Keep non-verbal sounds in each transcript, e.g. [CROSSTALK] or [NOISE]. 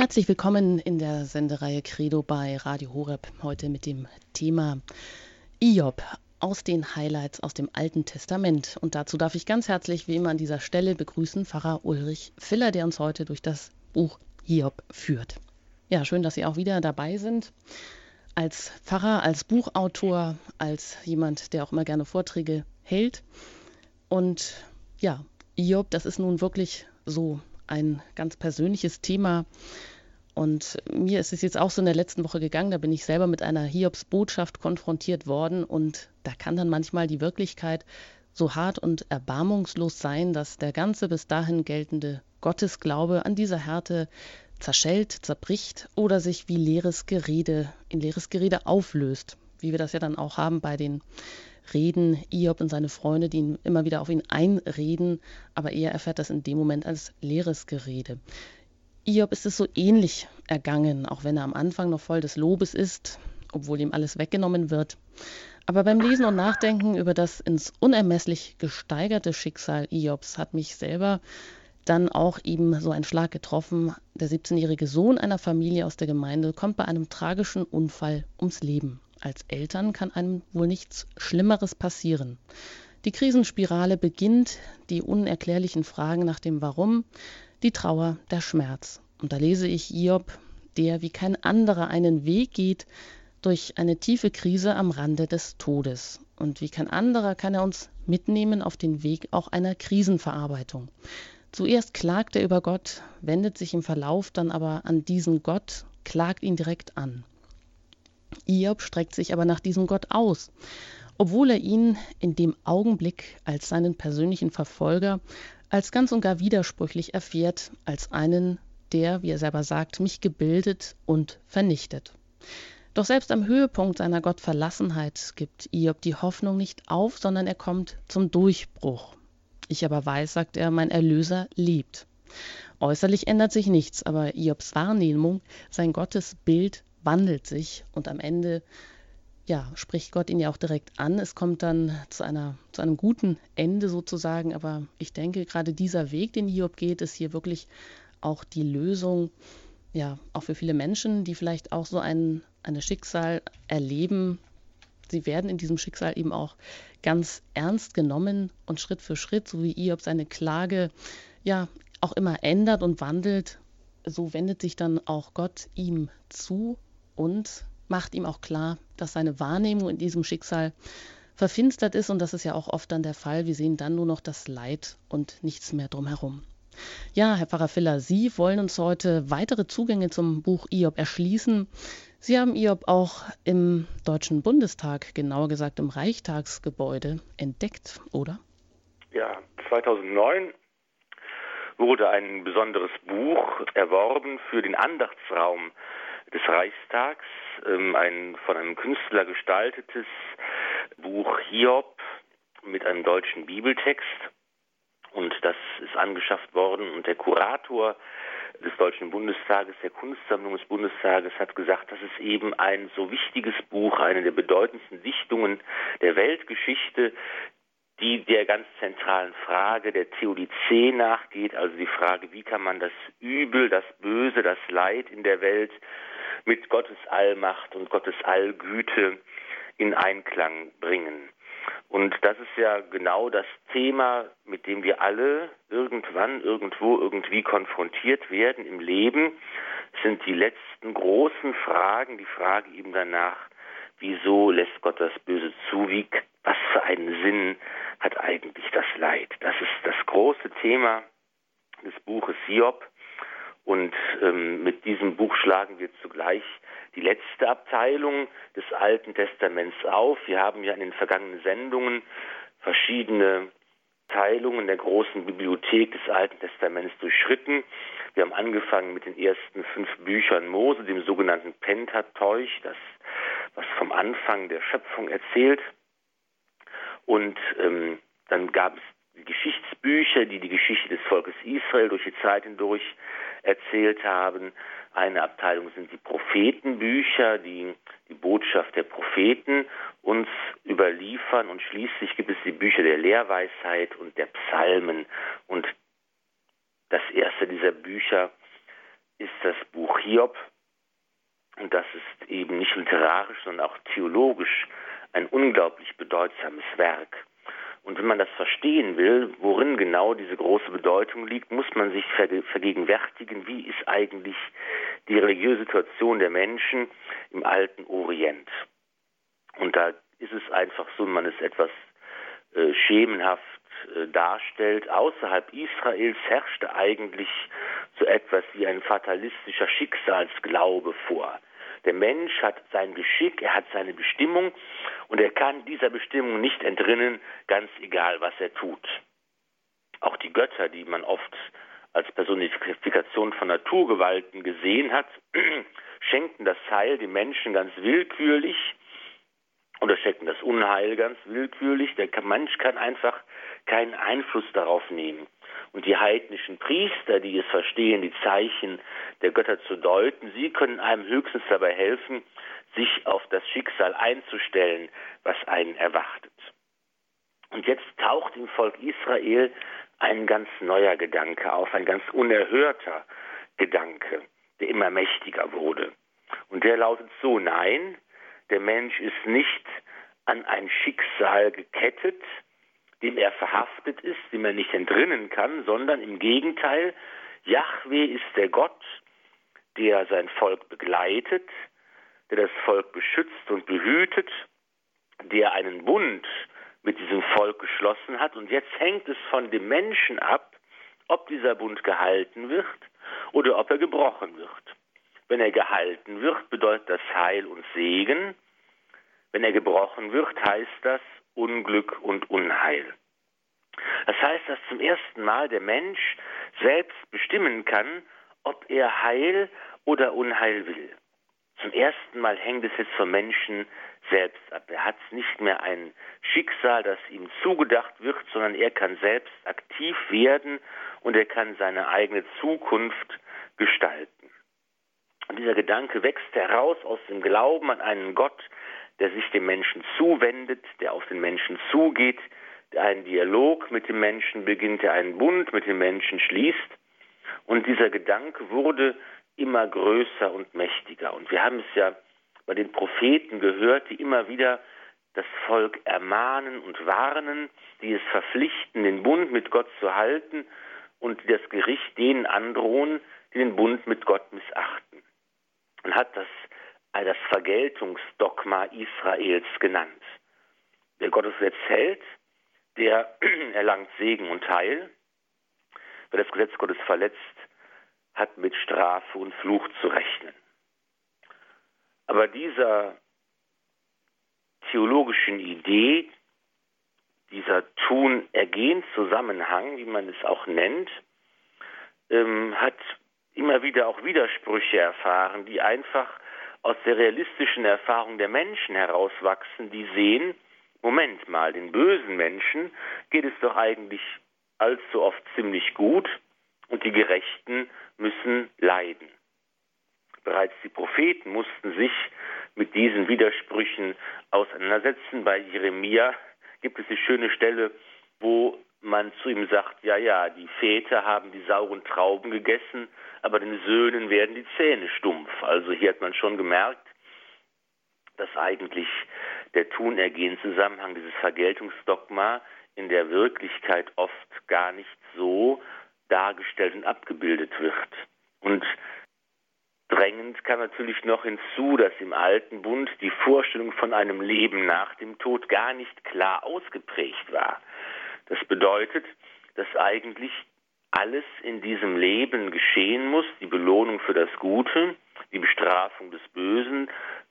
Herzlich willkommen in der Sendereihe Credo bei Radio Horeb. Heute mit dem Thema Iob aus den Highlights aus dem Alten Testament. Und dazu darf ich ganz herzlich wie immer an dieser Stelle begrüßen Pfarrer Ulrich Filler, der uns heute durch das Buch Hiob führt. Ja, schön, dass Sie auch wieder dabei sind. Als Pfarrer, als Buchautor, als jemand, der auch immer gerne Vorträge hält. Und ja, Hiob, das ist nun wirklich so ein ganz persönliches Thema. Und mir ist es jetzt auch so in der letzten Woche gegangen, da bin ich selber mit einer Hiobs-Botschaft konfrontiert worden und da kann dann manchmal die Wirklichkeit so hart und erbarmungslos sein, dass der ganze bis dahin geltende Gottesglaube an dieser Härte zerschellt, zerbricht oder sich wie leeres Gerede in leeres Gerede auflöst, wie wir das ja dann auch haben bei den Reden Iob und seine Freunde, die ihn immer wieder auf ihn einreden, aber er erfährt das in dem Moment als leeres Gerede. Iob ist es so ähnlich ergangen, auch wenn er am Anfang noch voll des Lobes ist, obwohl ihm alles weggenommen wird. Aber beim Lesen und Nachdenken über das ins unermesslich gesteigerte Schicksal Iobs hat mich selber dann auch ihm so ein Schlag getroffen. Der 17-jährige Sohn einer Familie aus der Gemeinde kommt bei einem tragischen Unfall ums Leben. Als Eltern kann einem wohl nichts Schlimmeres passieren. Die Krisenspirale beginnt, die unerklärlichen Fragen nach dem Warum, die Trauer, der Schmerz. Und da lese ich Hiob, der wie kein anderer einen Weg geht durch eine tiefe Krise am Rande des Todes. Und wie kein anderer kann er uns mitnehmen auf den Weg auch einer Krisenverarbeitung. Zuerst klagt er über Gott, wendet sich im Verlauf dann aber an diesen Gott, klagt ihn direkt an. Hiob streckt sich aber nach diesem Gott aus, obwohl er ihn in dem Augenblick als seinen persönlichen Verfolger als ganz und gar widersprüchlich erfährt, als einen, der, wie er selber sagt, mich gebildet und vernichtet. Doch selbst am Höhepunkt seiner Gottverlassenheit gibt Hiob die Hoffnung nicht auf, sondern er kommt zum Durchbruch. Ich aber weiß, sagt er, mein Erlöser liebt. Äußerlich ändert sich nichts, aber Iobs Wahrnehmung, sein Gottesbild wandelt sich und am Ende ja, spricht Gott ihn ja auch direkt an. Es kommt dann zu, einer, zu einem guten Ende sozusagen, aber ich denke, gerade dieser Weg, den Hiob geht, ist hier wirklich auch die Lösung, ja, auch für viele Menschen, die vielleicht auch so ein eine Schicksal erleben, sie werden in diesem Schicksal eben auch ganz ernst genommen und Schritt für Schritt, so wie Iob seine Klage ja auch immer ändert und wandelt, so wendet sich dann auch Gott ihm zu und macht ihm auch klar, dass seine Wahrnehmung in diesem Schicksal verfinstert ist und das ist ja auch oft dann der Fall. Wir sehen dann nur noch das Leid und nichts mehr drumherum. Ja, Herr Pfarrer Filler, Sie wollen uns heute weitere Zugänge zum Buch Iob erschließen. Sie haben Iob auch im Deutschen Bundestag, genauer gesagt im Reichstagsgebäude, entdeckt, oder? Ja, 2009 wurde ein besonderes Buch erworben für den Andachtsraum des Reichstags, ähm, ein von einem Künstler gestaltetes Buch Hiob mit einem deutschen Bibeltext. Und das ist angeschafft worden und der Kurator des Deutschen Bundestages, der Kunstsammlung des Bundestages, hat gesagt, das ist eben ein so wichtiges Buch, eine der bedeutendsten Dichtungen der Weltgeschichte, die der ganz zentralen Frage der Theodizee nachgeht, also die Frage, wie kann man das Übel, das Böse, das Leid in der Welt mit Gottes Allmacht und Gottes Allgüte in Einklang bringen. Und das ist ja genau das Thema, mit dem wir alle irgendwann, irgendwo, irgendwie konfrontiert werden im Leben, sind die letzten großen Fragen, die Frage eben danach, wieso lässt Gott das Böse zu, wie, was für einen Sinn hat eigentlich das Leid. Das ist das große Thema des Buches Hiob. Und ähm, mit diesem Buch schlagen wir zugleich die letzte Abteilung des Alten Testaments auf. Wir haben ja in den vergangenen Sendungen verschiedene Teilungen der großen Bibliothek des Alten Testaments durchschritten. Wir haben angefangen mit den ersten fünf Büchern Mose, dem sogenannten Pentateuch, das was vom Anfang der Schöpfung erzählt. Und ähm, dann gab es die Geschichtsbücher, die die Geschichte des Volkes Israel durch die Zeit hindurch erzählt haben. Eine Abteilung sind die Prophetenbücher, die die Botschaft der Propheten uns überliefern. Und schließlich gibt es die Bücher der Lehrweisheit und der Psalmen. Und das erste dieser Bücher ist das Buch Hiob, und das ist eben nicht literarisch, sondern auch theologisch ein unglaublich bedeutsames Werk. Und wenn man das verstehen will, worin genau diese große Bedeutung liegt, muss man sich vergegenwärtigen, wie ist eigentlich die religiöse Situation der Menschen im alten Orient. Und da ist es einfach so, man es etwas äh, schemenhaft äh, darstellt, außerhalb Israels herrschte eigentlich so etwas wie ein fatalistischer Schicksalsglaube vor. Der Mensch hat sein Geschick, er hat seine Bestimmung und er kann dieser Bestimmung nicht entrinnen, ganz egal, was er tut. Auch die Götter, die man oft als Personifikation von Naturgewalten gesehen hat, [CLEARS THROAT] schenken das Heil dem Menschen ganz willkürlich oder schenken das Unheil ganz willkürlich. Der Mensch kann einfach keinen Einfluss darauf nehmen. Und die heidnischen Priester, die es verstehen, die Zeichen der Götter zu deuten, sie können einem höchstens dabei helfen, sich auf das Schicksal einzustellen, was einen erwartet. Und jetzt taucht im Volk Israel ein ganz neuer Gedanke auf, ein ganz unerhörter Gedanke, der immer mächtiger wurde. Und der lautet so, nein, der Mensch ist nicht an ein Schicksal gekettet, dem er verhaftet ist, dem er nicht entrinnen kann, sondern im Gegenteil, Yahweh ist der Gott, der sein Volk begleitet, der das Volk beschützt und behütet, der einen Bund mit diesem Volk geschlossen hat. Und jetzt hängt es von dem Menschen ab, ob dieser Bund gehalten wird oder ob er gebrochen wird. Wenn er gehalten wird, bedeutet das Heil und Segen. Wenn er gebrochen wird, heißt das Unglück und Unheil. Das heißt, dass zum ersten Mal der Mensch selbst bestimmen kann, ob er Heil oder Unheil will. Zum ersten Mal hängt es jetzt vom Menschen selbst ab. Er hat nicht mehr ein Schicksal, das ihm zugedacht wird, sondern er kann selbst aktiv werden und er kann seine eigene Zukunft gestalten. Und dieser Gedanke wächst heraus aus dem Glauben an einen Gott, der sich dem Menschen zuwendet, der auf den Menschen zugeht, der einen Dialog mit dem Menschen beginnt, der einen Bund mit dem Menschen schließt. Und dieser Gedanke wurde immer größer und mächtiger. Und wir haben es ja bei den Propheten gehört, die immer wieder das Volk ermahnen und warnen, die es verpflichten, den Bund mit Gott zu halten und die das Gericht denen androhen, die den Bund mit Gott missachten. Und hat das das Vergeltungsdogma Israels genannt. Wer Gottes Gesetz hält, der [CLEARS THROAT] erlangt Segen und Heil. Wer das Gesetz Gottes verletzt, hat mit Strafe und Fluch zu rechnen. Aber dieser theologischen Idee, dieser Tun-Ergehen-Zusammenhang, wie man es auch nennt, ähm, hat immer wieder auch Widersprüche erfahren, die einfach aus der realistischen Erfahrung der Menschen herauswachsen, die sehen, Moment mal, den bösen Menschen geht es doch eigentlich allzu oft ziemlich gut und die Gerechten müssen leiden. Bereits die Propheten mussten sich mit diesen Widersprüchen auseinandersetzen. Bei Jeremia gibt es die schöne Stelle, wo man zu ihm sagt, ja, ja, die Väter haben die sauren Trauben gegessen, aber den Söhnen werden die Zähne stumpf. Also hier hat man schon gemerkt, dass eigentlich der Tunergehen-Zusammenhang, dieses Vergeltungsdogma in der Wirklichkeit oft gar nicht so dargestellt und abgebildet wird. Und drängend kam natürlich noch hinzu, dass im Alten Bund die Vorstellung von einem Leben nach dem Tod gar nicht klar ausgeprägt war. Das bedeutet, dass eigentlich alles in diesem Leben geschehen muss, die Belohnung für das Gute, die Bestrafung des Bösen,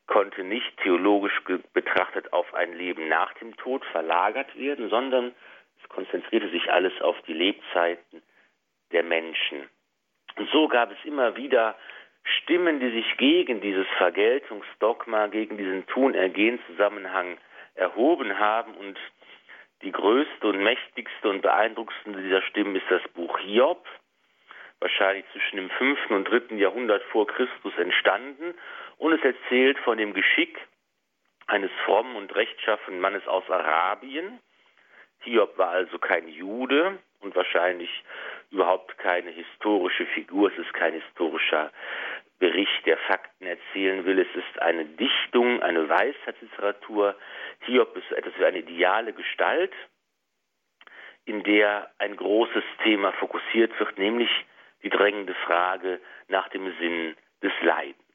konnte nicht theologisch betrachtet auf ein Leben nach dem Tod verlagert werden, sondern es konzentrierte sich alles auf die Lebzeiten der Menschen. Und so gab es immer wieder Stimmen, die sich gegen dieses Vergeltungsdogma, gegen diesen Tun-Ergehen-Zusammenhang erhoben haben. Und die größte und mächtigste und beeindruckendste dieser Stimmen ist das Buch Hiob, wahrscheinlich zwischen dem 5. und 3. Jahrhundert vor Christus entstanden und es erzählt von dem Geschick eines frommen und rechtschaffenen Mannes aus Arabien. Hiob war also kein Jude und wahrscheinlich überhaupt keine historische Figur, es ist kein historischer Bericht, der Fakten erzählen will. Es ist eine Dichtung, eine Weisheitsliteratur. Hiob ist etwas wie eine ideale Gestalt, in der ein großes Thema fokussiert wird, nämlich die drängende Frage nach dem Sinn des Leidens.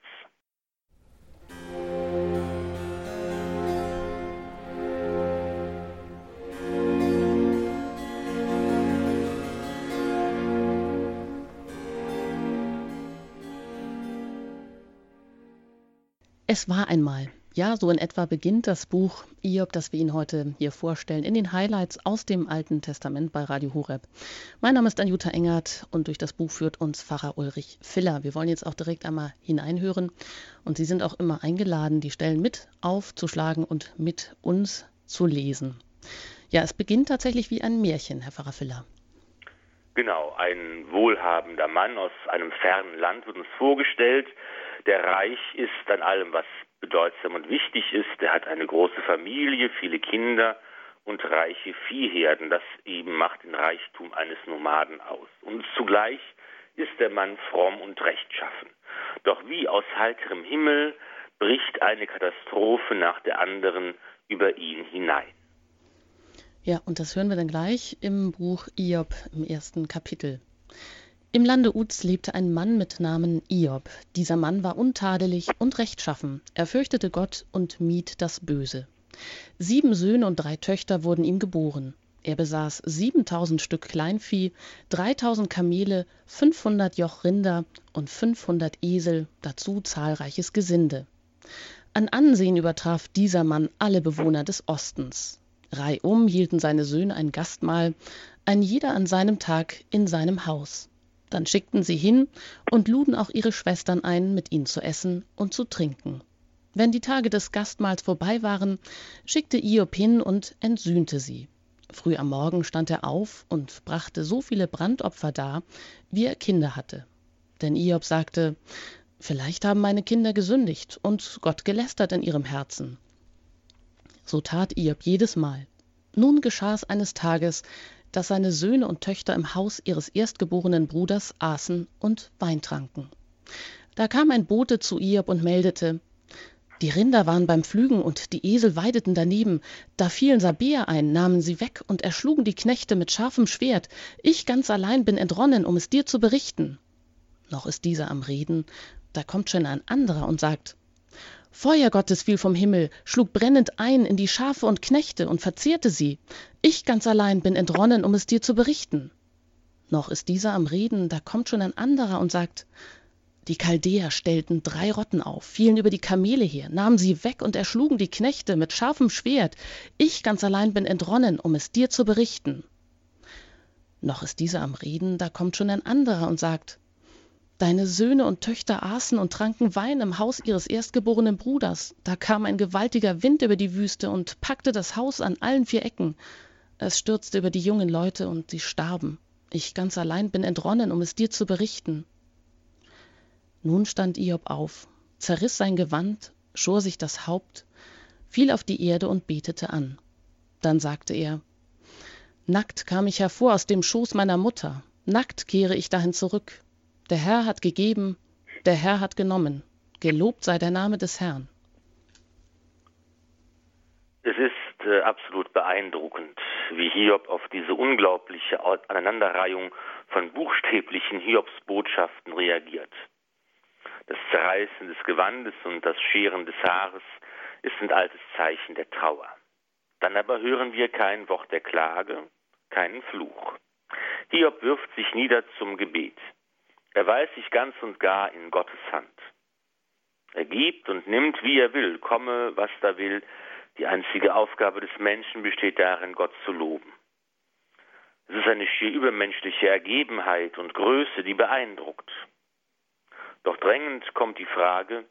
Es war einmal. Ja, so in etwa beginnt das Buch Iob, das wir Ihnen heute hier vorstellen, in den Highlights aus dem Alten Testament bei Radio Horeb. Mein Name ist Anjuta Engert und durch das Buch führt uns Pfarrer Ulrich Filler. Wir wollen jetzt auch direkt einmal hineinhören und Sie sind auch immer eingeladen, die Stellen mit aufzuschlagen und mit uns zu lesen. Ja, es beginnt tatsächlich wie ein Märchen, Herr Pfarrer Filler. Genau, ein wohlhabender Mann aus einem fernen Land wird uns vorgestellt, der reich ist an allem, was bedeutsam und wichtig ist. Er hat eine große Familie, viele Kinder und reiche Viehherden. Das eben macht den Reichtum eines Nomaden aus. Und zugleich ist der Mann fromm und rechtschaffen. Doch wie aus heiterem Himmel bricht eine Katastrophe nach der anderen über ihn hinein. Ja, und das hören wir dann gleich im Buch Iob im ersten Kapitel. Im Lande Uz lebte ein Mann mit Namen Iob. Dieser Mann war untadelig und rechtschaffen. Er fürchtete Gott und mied das Böse. Sieben Söhne und drei Töchter wurden ihm geboren. Er besaß 7000 Stück Kleinvieh, 3000 Kamele, 500 Joch Rinder und 500 Esel, dazu zahlreiches Gesinde. An Ansehen übertraf dieser Mann alle Bewohner des Ostens. Reihum hielten seine Söhne ein Gastmahl, ein jeder an seinem Tag in seinem Haus. Dann schickten sie hin und luden auch ihre Schwestern ein, mit ihnen zu essen und zu trinken. Wenn die Tage des Gastmahls vorbei waren, schickte Iob hin und entsühnte sie. Früh am Morgen stand er auf und brachte so viele Brandopfer dar, wie er Kinder hatte. Denn Iob sagte, Vielleicht haben meine Kinder gesündigt und Gott gelästert in ihrem Herzen. So tat Iob jedes Mal. Nun geschah es eines Tages, dass seine Söhne und Töchter im Haus ihres erstgeborenen Bruders aßen und Wein tranken. Da kam ein Bote zu Iob und meldete, die Rinder waren beim Pflügen und die Esel weideten daneben. Da fielen Sabäer ein, nahmen sie weg und erschlugen die Knechte mit scharfem Schwert. Ich ganz allein bin entronnen, um es dir zu berichten. Noch ist dieser am Reden, da kommt schon ein anderer und sagt, Feuer Gottes fiel vom Himmel, schlug brennend ein in die Schafe und Knechte und verzehrte sie. Ich ganz allein bin entronnen, um es dir zu berichten. Noch ist dieser am Reden, da kommt schon ein anderer und sagt, die Chaldäer stellten drei Rotten auf, fielen über die Kamele her, nahmen sie weg und erschlugen die Knechte mit scharfem Schwert. Ich ganz allein bin entronnen, um es dir zu berichten. Noch ist dieser am Reden, da kommt schon ein anderer und sagt, Deine Söhne und Töchter aßen und tranken Wein im Haus ihres erstgeborenen Bruders. Da kam ein gewaltiger Wind über die Wüste und packte das Haus an allen vier Ecken. Es stürzte über die jungen Leute und sie starben. Ich ganz allein bin entronnen, um es dir zu berichten. Nun stand Iob auf, zerriss sein Gewand, schor sich das Haupt, fiel auf die Erde und betete an. Dann sagte er, Nackt kam ich hervor aus dem Schoß meiner Mutter, nackt kehre ich dahin zurück. Der Herr hat gegeben, der Herr hat genommen. Gelobt sei der Name des Herrn. Es ist äh, absolut beeindruckend, wie Hiob auf diese unglaubliche Aneinanderreihung von buchstäblichen Hiobsbotschaften reagiert. Das Zerreißen des Gewandes und das Scheren des Haares ist ein altes Zeichen der Trauer. Dann aber hören wir kein Wort der Klage, keinen Fluch. Hiob wirft sich nieder zum Gebet. Er weiß sich ganz und gar in Gottes Hand. Er gibt und nimmt, wie er will, komme, was da will. Die einzige Aufgabe des Menschen besteht darin, Gott zu loben. Es ist eine schier übermenschliche Ergebenheit und Größe, die beeindruckt. Doch drängend kommt die Frage,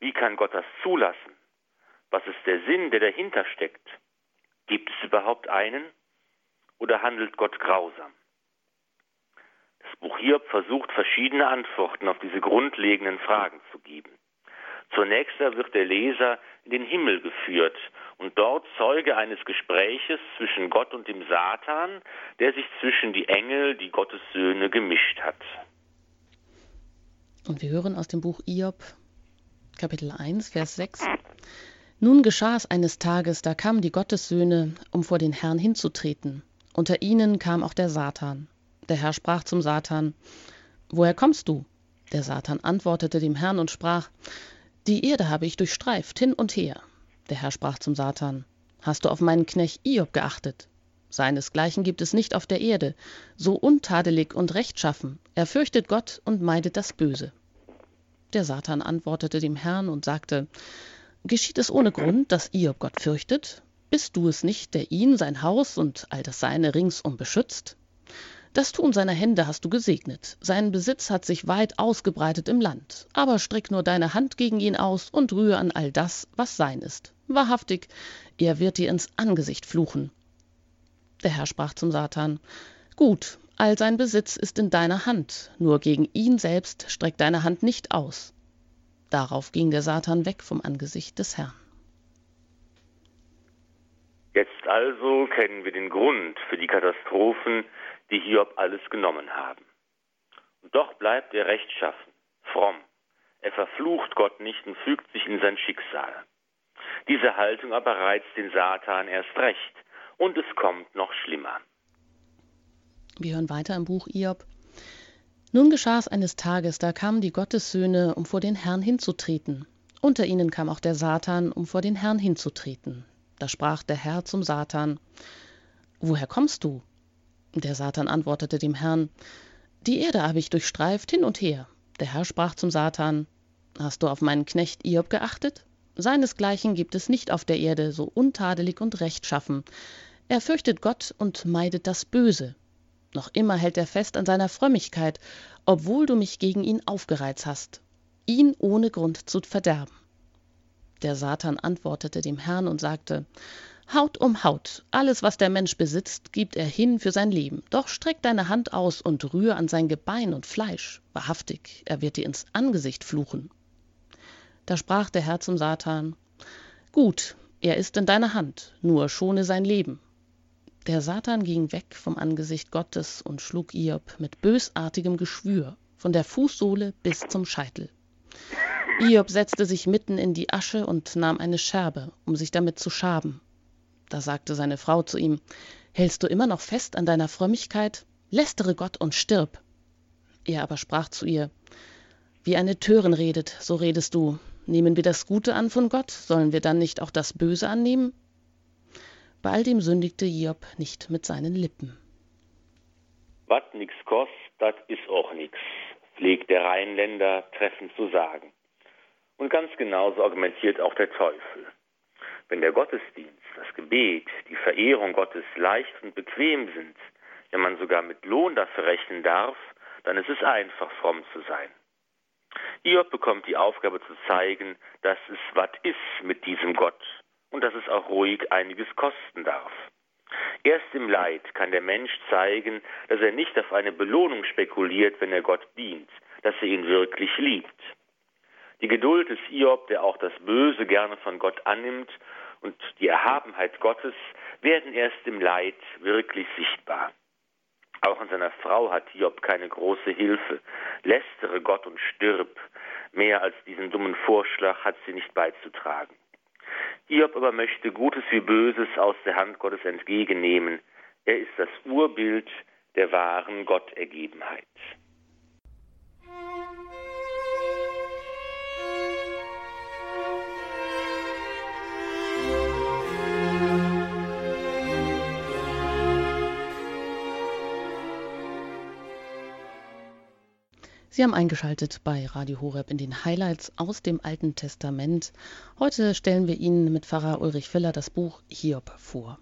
wie kann Gott das zulassen? Was ist der Sinn, der dahinter steckt? Gibt es überhaupt einen? Oder handelt Gott grausam? Das Buch Hiob versucht verschiedene Antworten auf diese grundlegenden Fragen zu geben. Zunächst wird der Leser in den Himmel geführt und dort Zeuge eines Gespräches zwischen Gott und dem Satan, der sich zwischen die Engel, die Gottes Söhne, gemischt hat. Und wir hören aus dem Buch Iob, Kapitel 1, Vers 6. Nun geschah es eines Tages, da kamen die Gottessöhne, um vor den Herrn hinzutreten. Unter ihnen kam auch der Satan. Der Herr sprach zum Satan, Woher kommst du? Der Satan antwortete dem Herrn und sprach, Die Erde habe ich durchstreift hin und her. Der Herr sprach zum Satan, Hast du auf meinen Knecht Iob geachtet? Seinesgleichen gibt es nicht auf der Erde, so untadelig und rechtschaffen. Er fürchtet Gott und meidet das Böse. Der Satan antwortete dem Herrn und sagte, Geschieht es ohne Grund, dass Iob Gott fürchtet? Bist du es nicht, der ihn, sein Haus und all das Seine ringsum beschützt? Das Tun seiner Hände hast du gesegnet. Sein Besitz hat sich weit ausgebreitet im Land. Aber streck nur deine Hand gegen ihn aus und rühre an all das, was sein ist. Wahrhaftig, er wird dir ins Angesicht fluchen. Der Herr sprach zum Satan, Gut, all sein Besitz ist in deiner Hand, nur gegen ihn selbst streck deine Hand nicht aus. Darauf ging der Satan weg vom Angesicht des Herrn. Jetzt also kennen wir den Grund für die Katastrophen, die Hiob alles genommen haben. Und doch bleibt er rechtschaffen, fromm. Er verflucht Gott nicht und fügt sich in sein Schicksal. Diese Haltung aber reizt den Satan erst recht. Und es kommt noch schlimmer. Wir hören weiter im Buch Hiob. Nun geschah es eines Tages, da kamen die Gottessöhne, um vor den Herrn hinzutreten. Unter ihnen kam auch der Satan, um vor den Herrn hinzutreten. Da sprach der Herr zum Satan, Woher kommst du? Der Satan antwortete dem Herrn, Die Erde habe ich durchstreift hin und her. Der Herr sprach zum Satan, Hast du auf meinen Knecht Iob geachtet? Seinesgleichen gibt es nicht auf der Erde, so untadelig und rechtschaffen. Er fürchtet Gott und meidet das Böse. Noch immer hält er fest an seiner Frömmigkeit, obwohl du mich gegen ihn aufgereizt hast, ihn ohne Grund zu verderben. Der Satan antwortete dem Herrn und sagte, Haut um Haut, alles, was der Mensch besitzt, gibt er hin für sein Leben. Doch streck deine Hand aus und rühr an sein Gebein und Fleisch. Wahrhaftig, er wird dir ins Angesicht fluchen. Da sprach der Herr zum Satan, Gut, er ist in deiner Hand, nur schone sein Leben. Der Satan ging weg vom Angesicht Gottes und schlug Iob mit bösartigem Geschwür von der Fußsohle bis zum Scheitel. Iob setzte sich mitten in die Asche und nahm eine Scherbe, um sich damit zu schaben. Da sagte seine Frau zu ihm, Hältst du immer noch fest an deiner Frömmigkeit? Lästere Gott und stirb. Er aber sprach zu ihr, Wie eine Törin redet, so redest du. Nehmen wir das Gute an von Gott, sollen wir dann nicht auch das Böse annehmen? Bei all dem sündigte Hiob nicht mit seinen Lippen. Was nix kost, dat is auch nix, pflegt der Rheinländer treffend zu sagen. Und ganz genauso argumentiert auch der Teufel. Wenn der Gottesdienst, das Gebet, die Verehrung Gottes leicht und bequem sind, ja man sogar mit Lohn dafür rechnen darf, dann ist es einfach, fromm zu sein. Hiob bekommt die Aufgabe zu zeigen, dass es was ist mit diesem Gott und dass es auch ruhig einiges kosten darf. Erst im Leid kann der Mensch zeigen, dass er nicht auf eine Belohnung spekuliert, wenn er Gott dient, dass er ihn wirklich liebt. Die Geduld des Hiob, der auch das Böse gerne von Gott annimmt, und die Erhabenheit Gottes werden erst im Leid wirklich sichtbar. Auch an seiner Frau hat Hiob keine große Hilfe. Lästere Gott und stirb. Mehr als diesen dummen Vorschlag hat sie nicht beizutragen. Hiob aber möchte Gutes wie Böses aus der Hand Gottes entgegennehmen. Er ist das Urbild der wahren Gottergebenheit. Sie haben eingeschaltet bei Radio Horeb in den Highlights aus dem Alten Testament. Heute stellen wir Ihnen mit Pfarrer Ulrich Filler das Buch Hiob vor.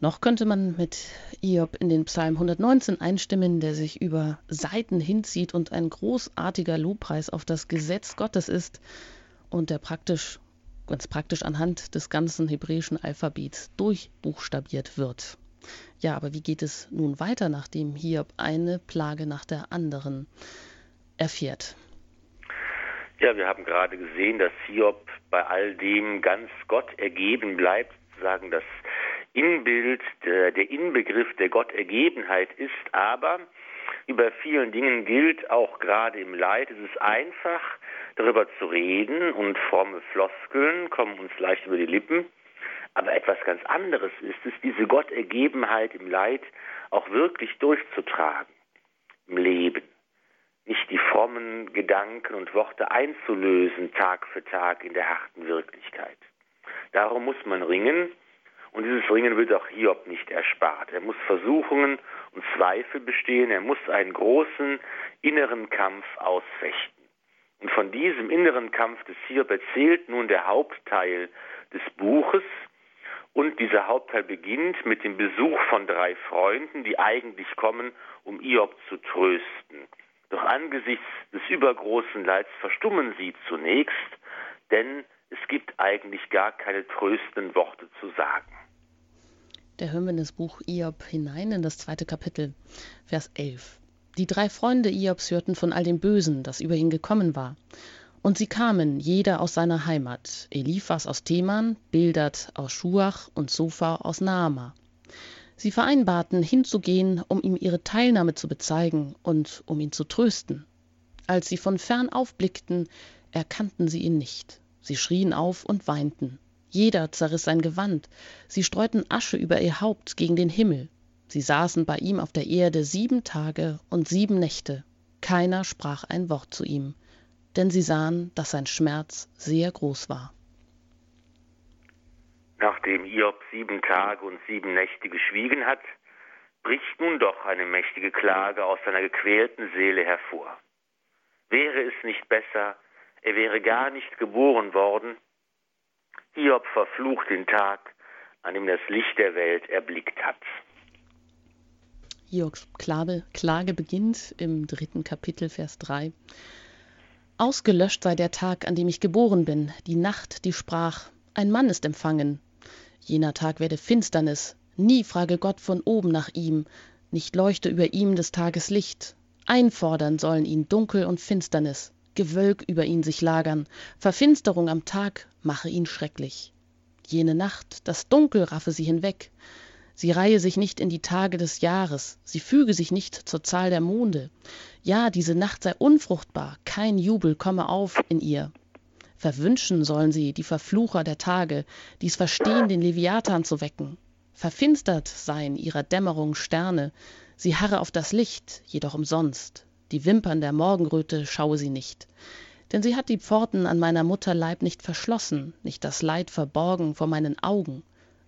Noch könnte man mit Hiob in den Psalm 119 einstimmen, der sich über Seiten hinzieht und ein großartiger Lobpreis auf das Gesetz Gottes ist und der praktisch, ganz praktisch anhand des ganzen hebräischen Alphabets durchbuchstabiert wird. Ja, aber wie geht es nun weiter, nachdem Hiob eine Plage nach der anderen erfährt. Ja, wir haben gerade gesehen, dass Hiob bei all dem ganz Gott ergeben bleibt, sagen das Inbild, der, der Inbegriff der Gottergebenheit ist, aber wie bei vielen Dingen gilt, auch gerade im Leid, es ist einfach, darüber zu reden und fromme Floskeln kommen uns leicht über die Lippen. Aber etwas ganz anderes ist es, diese Gottergebenheit im Leid auch wirklich durchzutragen im Leben nicht die frommen Gedanken und Worte einzulösen, Tag für Tag in der harten Wirklichkeit. Darum muss man ringen, und dieses Ringen wird auch Hiob nicht erspart. Er muss Versuchungen und Zweifel bestehen, er muss einen großen inneren Kampf ausfechten. Und von diesem inneren Kampf des Hiob erzählt nun der Hauptteil des Buches, und dieser Hauptteil beginnt mit dem Besuch von drei Freunden, die eigentlich kommen, um Hiob zu trösten. Doch angesichts des übergroßen Leids verstummen sie zunächst, denn es gibt eigentlich gar keine tröstenden Worte zu sagen. Da hören wir in das Buch Iob hinein, in das zweite Kapitel, Vers 11. Die drei Freunde Iobs hörten von all dem Bösen, das über ihn gekommen war. Und sie kamen, jeder aus seiner Heimat, Eliphas aus Teman, Bildad aus Schuach und Sofa aus Naama. Sie vereinbarten, hinzugehen, um ihm ihre Teilnahme zu bezeigen und um ihn zu trösten. Als sie von fern aufblickten, erkannten sie ihn nicht. Sie schrien auf und weinten. Jeder zerriss sein Gewand. Sie streuten Asche über ihr Haupt gegen den Himmel. Sie saßen bei ihm auf der Erde sieben Tage und sieben Nächte. Keiner sprach ein Wort zu ihm, denn sie sahen, dass sein Schmerz sehr groß war. Nachdem Hiob sieben Tage und sieben Nächte geschwiegen hat, bricht nun doch eine mächtige Klage aus seiner gequälten Seele hervor. Wäre es nicht besser, er wäre gar nicht geboren worden? Hiob verflucht den Tag, an dem das Licht der Welt erblickt hat. Hiobs Klage, Klage beginnt im dritten Kapitel, Vers 3. Ausgelöscht sei der Tag, an dem ich geboren bin, die Nacht, die sprach, ein Mann ist empfangen, jener tag werde finsternis. Nie frage gott von oben nach ihm. Nicht leuchte über ihm des tages licht. Einfordern sollen ihn dunkel und finsternis. Gewölk über ihn sich lagern. Verfinsterung am tag mache ihn schrecklich. Jene nacht das dunkel raffe sie hinweg. Sie reihe sich nicht in die tage des jahres. Sie füge sich nicht zur zahl der monde. Ja diese nacht sei unfruchtbar. Kein jubel komme auf in ihr verwünschen sollen sie die verflucher der tage die's verstehen den leviathan zu wecken. Verfinstert seien ihrer dämmerung sterne. Sie harre auf das licht jedoch umsonst. Die wimpern der morgenröte schaue sie nicht. Denn sie hat die pforten an meiner mutter leib nicht verschlossen nicht das leid verborgen vor meinen augen.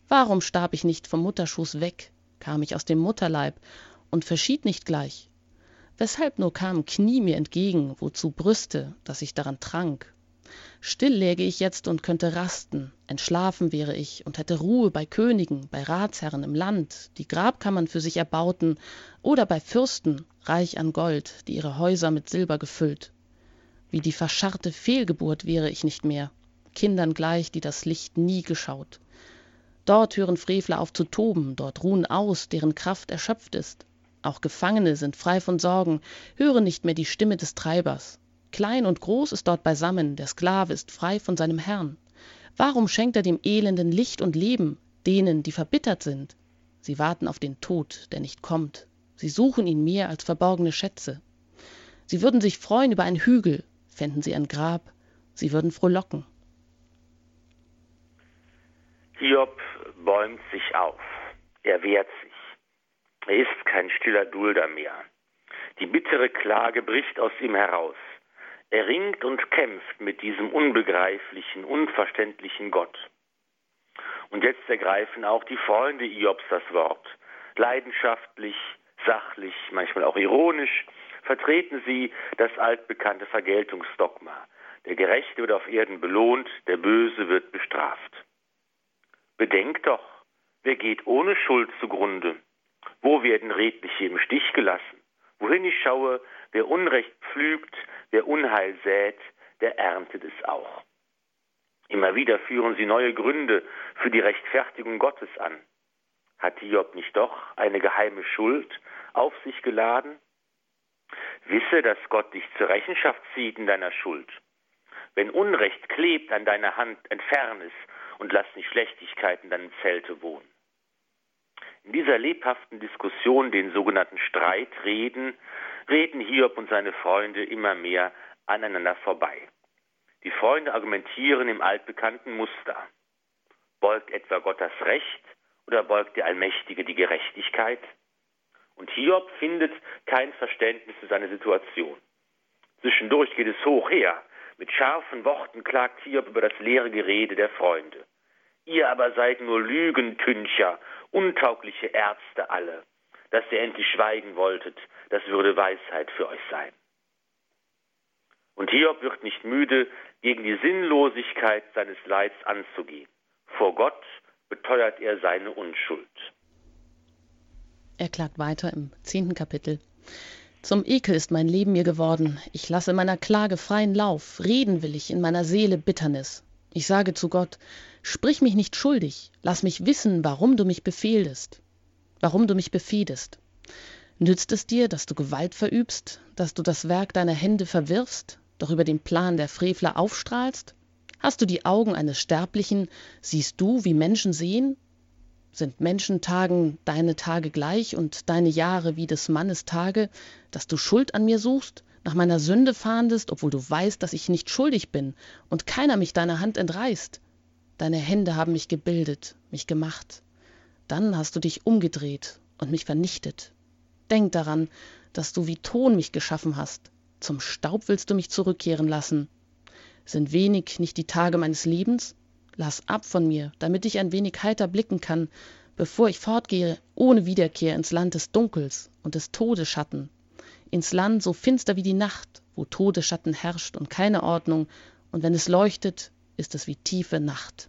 Warum starb ich nicht vom mutterschoß weg? Kam ich aus dem mutterleib und verschied nicht gleich. Weshalb nur kamen knie mir entgegen wozu brüste dass ich daran trank still läge ich jetzt und könnte rasten. Entschlafen wäre ich und hätte ruhe bei königen bei ratsherren im land die grabkammern für sich erbauten oder bei fürsten reich an gold die ihre häuser mit silber gefüllt. Wie die verscharrte fehlgeburt wäre ich nicht mehr. Kindern gleich die das licht nie geschaut. Dort hören frevler auf zu toben dort ruhen aus deren kraft erschöpft ist. Auch gefangene sind frei von sorgen hören nicht mehr die stimme des treibers klein und groß ist dort beisammen der sklave ist frei von seinem herrn. Warum schenkt er dem elenden licht und leben denen die verbittert sind? Sie warten auf den tod der nicht kommt. Sie suchen ihn mehr als verborgene schätze. Sie würden sich freuen über einen hügel fänden sie ein grab. Sie würden frohlocken. Hiob bäumt sich auf. Er wehrt sich. Er ist kein stiller dulder mehr. Die bittere klage bricht aus ihm heraus er ringt und kämpft mit diesem unbegreiflichen, unverständlichen Gott. Und jetzt ergreifen auch die Freunde Iobs das Wort. Leidenschaftlich, sachlich, manchmal auch ironisch vertreten sie das altbekannte Vergeltungsdogma. Der Gerechte wird auf Erden belohnt, der Böse wird bestraft. Bedenkt doch, wer geht ohne Schuld zugrunde? Wo werden Redliche im Stich gelassen? Wohin ich schaue, wer Unrecht pflügt, wer Unheil sät, der erntet es auch. Immer wieder führen sie neue Gründe für die Rechtfertigung Gottes an. Hat Hiob nicht doch eine geheime Schuld auf sich geladen? Wisse, dass Gott dich zur Rechenschaft zieht in deiner Schuld. Wenn Unrecht klebt an deiner Hand, entfern es und lass nicht Schlechtigkeit in deinem Zelte wohnen. In dieser lebhaften Diskussion, den sogenannten Streitreden, reden Hiob und seine Freunde immer mehr aneinander vorbei. Die Freunde argumentieren im altbekannten Muster. Beugt etwa Gott das Recht oder beugt der Allmächtige die Gerechtigkeit? Und Hiob findet kein Verständnis für seine Situation. Zwischendurch geht es hoch her. Mit scharfen Worten klagt Hiob über das leere Gerede der Freunde. Ihr aber seid nur Lügentüncher, untaugliche Ärzte alle. Dass ihr endlich schweigen wolltet, das würde Weisheit für euch sein. Und Hiob wird nicht müde, gegen die Sinnlosigkeit seines Leids anzugehen. Vor Gott beteuert er seine Unschuld. Er klagt weiter im zehnten Kapitel. Zum Ekel ist mein Leben mir geworden. Ich lasse meiner Klage freien Lauf. Reden will ich in meiner Seele Bitternis. Ich sage zu Gott, sprich mich nicht schuldig. Lass mich wissen, warum du mich befehlst. Warum du mich befehdest. Nützt es dir, dass du Gewalt verübst, dass du das Werk deiner Hände verwirfst, doch über den Plan der Frevler aufstrahlst? Hast du die Augen eines Sterblichen, siehst du, wie Menschen sehen? Sind Menschentagen deine Tage gleich und deine Jahre wie des Mannes Tage, dass du Schuld an mir suchst, nach meiner Sünde fahndest, obwohl du weißt, dass ich nicht schuldig bin und keiner mich deiner Hand entreißt? Deine Hände haben mich gebildet, mich gemacht. Dann hast du dich umgedreht und mich vernichtet. Denk daran, dass du wie Ton mich geschaffen hast. Zum Staub willst du mich zurückkehren lassen. Sind wenig nicht die Tage meines Lebens? Lass ab von mir, damit ich ein wenig heiter blicken kann, bevor ich fortgehe ohne Wiederkehr ins Land des Dunkels und des Todesschatten, ins Land so finster wie die Nacht, wo Todesschatten herrscht und keine Ordnung, und wenn es leuchtet, ist es wie tiefe Nacht.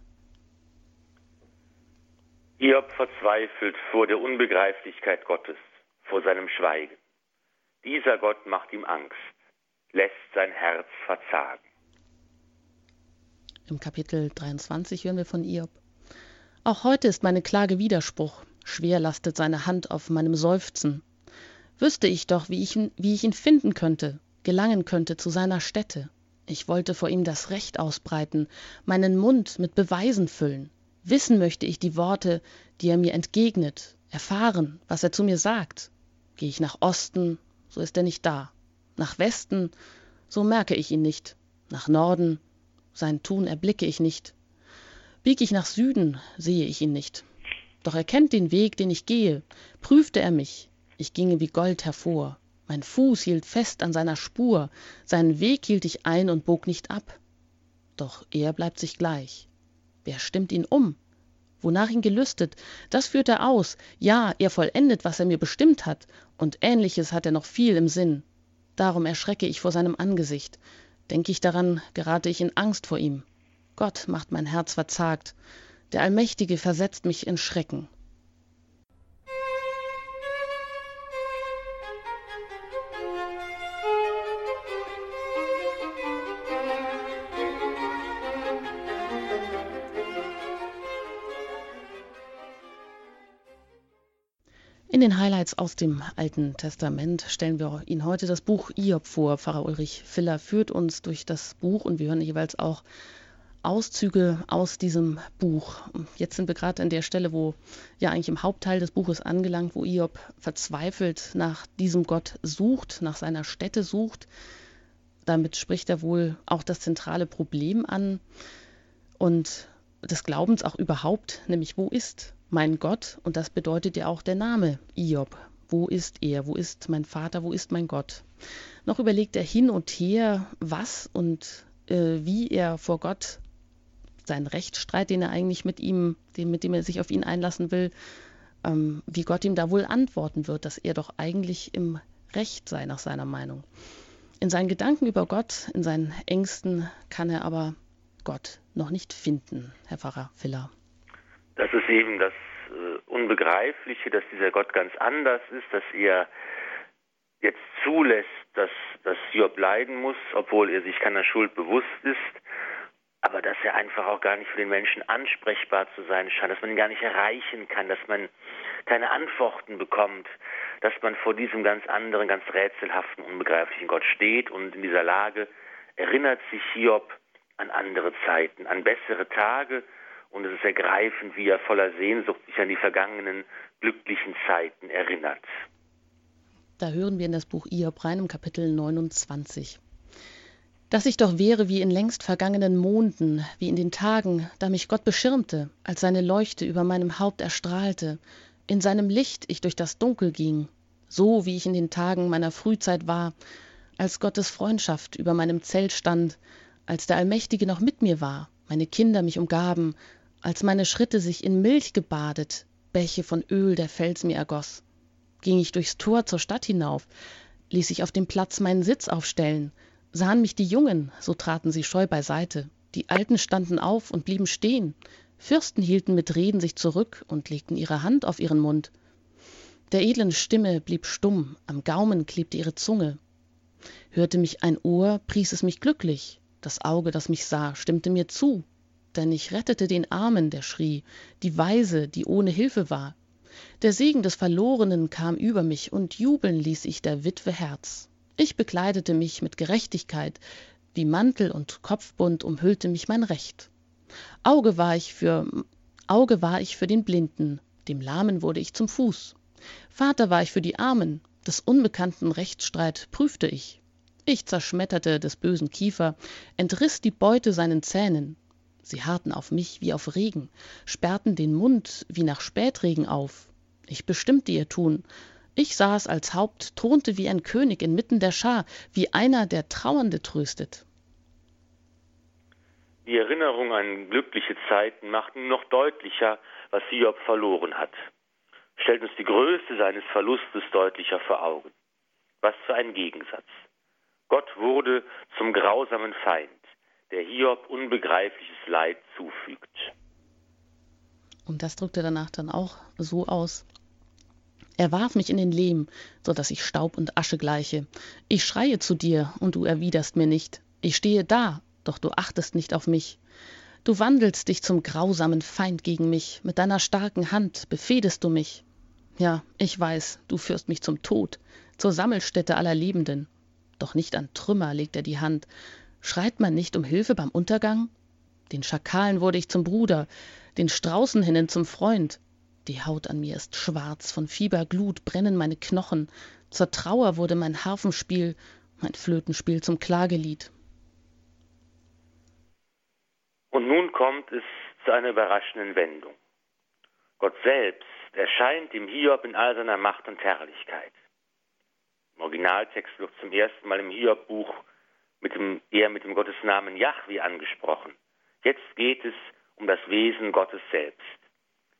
Hiob verzweifelt vor der Unbegreiflichkeit Gottes, vor seinem Schweigen. Dieser Gott macht ihm Angst, lässt sein Herz verzagen. Im Kapitel 23 hören wir von Iob. Auch heute ist meine Klage Widerspruch. Schwer lastet seine Hand auf meinem Seufzen. Wüsste ich doch, wie ich, wie ich ihn finden könnte, gelangen könnte zu seiner Stätte. Ich wollte vor ihm das Recht ausbreiten, meinen Mund mit Beweisen füllen. Wissen möchte ich die Worte, die er mir entgegnet, erfahren, was er zu mir sagt. Gehe ich nach Osten, so ist er nicht da. Nach Westen, so merke ich ihn nicht. Nach Norden, sein Tun erblicke ich nicht. Bieg ich nach Süden, sehe ich ihn nicht. Doch er kennt den Weg, den ich gehe, prüfte er mich, ich ginge wie Gold hervor. Mein Fuß hielt fest an seiner Spur, seinen Weg hielt ich ein und bog nicht ab. Doch er bleibt sich gleich. Wer stimmt ihn um? Wonach ihn gelüstet, das führt er aus. Ja, er vollendet, was er mir bestimmt hat, und ähnliches hat er noch viel im Sinn. Darum erschrecke ich vor seinem Angesicht, Denke ich daran, gerate ich in Angst vor ihm. Gott macht mein Herz verzagt. Der Allmächtige versetzt mich in Schrecken. Den Highlights aus dem Alten Testament stellen wir Ihnen heute das Buch Iob vor. Pfarrer Ulrich Filler führt uns durch das Buch und wir hören jeweils auch Auszüge aus diesem Buch. Jetzt sind wir gerade an der Stelle, wo ja eigentlich im Hauptteil des Buches angelangt, wo Iob verzweifelt nach diesem Gott sucht, nach seiner Stätte sucht. Damit spricht er wohl auch das zentrale Problem an und des Glaubens auch überhaupt, nämlich wo ist mein Gott, und das bedeutet ja auch der Name Iob. Wo ist er? Wo ist mein Vater? Wo ist mein Gott? Noch überlegt er hin und her, was und äh, wie er vor Gott seinen Rechtsstreit, den er eigentlich mit ihm, den, mit dem er sich auf ihn einlassen will, ähm, wie Gott ihm da wohl antworten wird, dass er doch eigentlich im Recht sei nach seiner Meinung. In seinen Gedanken über Gott, in seinen Ängsten kann er aber Gott noch nicht finden, Herr Pfarrer Filler. Das ist eben das äh, Unbegreifliche, dass dieser Gott ganz anders ist, dass er jetzt zulässt, dass, dass Job leiden muss, obwohl er sich keiner Schuld bewusst ist, aber dass er einfach auch gar nicht für den Menschen ansprechbar zu sein scheint, dass man ihn gar nicht erreichen kann, dass man keine Antworten bekommt, dass man vor diesem ganz anderen, ganz rätselhaften, unbegreiflichen Gott steht und in dieser Lage erinnert sich Hiob an andere Zeiten, an bessere Tage, und es ist ergreifend, wie er voller Sehnsucht sich an die vergangenen glücklichen Zeiten erinnert. Da hören wir in das Buch Iob rein im Kapitel 29. Dass ich doch wäre wie in längst vergangenen Monden, wie in den Tagen, da mich Gott beschirmte, als seine Leuchte über meinem Haupt erstrahlte, in seinem Licht ich durch das Dunkel ging, so wie ich in den Tagen meiner Frühzeit war, als Gottes Freundschaft über meinem Zelt stand, als der Allmächtige noch mit mir war, meine Kinder mich umgaben, als meine Schritte sich in Milch gebadet, Bäche von Öl der Fels mir ergoß. Ging ich durchs Tor zur Stadt hinauf, ließ ich auf dem Platz meinen Sitz aufstellen, sahen mich die Jungen, so traten sie scheu beiseite, die Alten standen auf und blieben stehen, Fürsten hielten mit Reden sich zurück und legten ihre Hand auf ihren Mund. Der edlen Stimme blieb stumm, am Gaumen klebte ihre Zunge. Hörte mich ein Ohr, pries es mich glücklich, das Auge, das mich sah, stimmte mir zu, denn ich rettete den Armen, der schrie, die Weise, die ohne Hilfe war. Der Segen des Verlorenen kam über mich, und jubeln ließ ich der Witwe Herz. Ich bekleidete mich mit Gerechtigkeit, wie Mantel und Kopfbund umhüllte mich mein Recht. Auge war ich für Auge war ich für den Blinden, dem Lahmen wurde ich zum Fuß. Vater war ich für die Armen, des unbekannten Rechtsstreit prüfte ich. Ich zerschmetterte des bösen Kiefer, entriß die Beute seinen Zähnen, sie harrten auf mich wie auf regen sperrten den mund wie nach spätregen auf. Ich bestimmte ihr tun. Ich saß als haupt thronte wie ein könig inmitten der schar wie einer der trauernde tröstet. Die erinnerung an glückliche zeiten macht noch deutlicher was hiob verloren hat. Stellt uns die größe seines verlustes deutlicher vor augen. Was für ein gegensatz. Gott wurde zum grausamen feind der Hiob unbegreifliches Leid zufügt. Und das drückte danach dann auch so aus. Er warf mich in den Lehm, so dass ich Staub und Asche gleiche. Ich schreie zu dir, und du erwiderst mir nicht. Ich stehe da, doch du achtest nicht auf mich. Du wandelst dich zum grausamen Feind gegen mich, mit deiner starken Hand befehdest du mich. Ja, ich weiß, du führst mich zum Tod, zur Sammelstätte aller Lebenden. Doch nicht an Trümmer legt er die Hand, Schreit man nicht um Hilfe beim Untergang? Den Schakalen wurde ich zum Bruder, den Straußenhinnen zum Freund. Die Haut an mir ist schwarz, von Fieberglut brennen meine Knochen. Zur Trauer wurde mein Harfenspiel, mein Flötenspiel zum Klagelied. Und nun kommt es zu einer überraschenden Wendung. Gott selbst erscheint dem Hiob in all seiner Macht und Herrlichkeit. Im Originaltext wird zum ersten Mal im Hiob-Buch mit dem, eher mit dem Gottesnamen Yahweh angesprochen. Jetzt geht es um das Wesen Gottes selbst.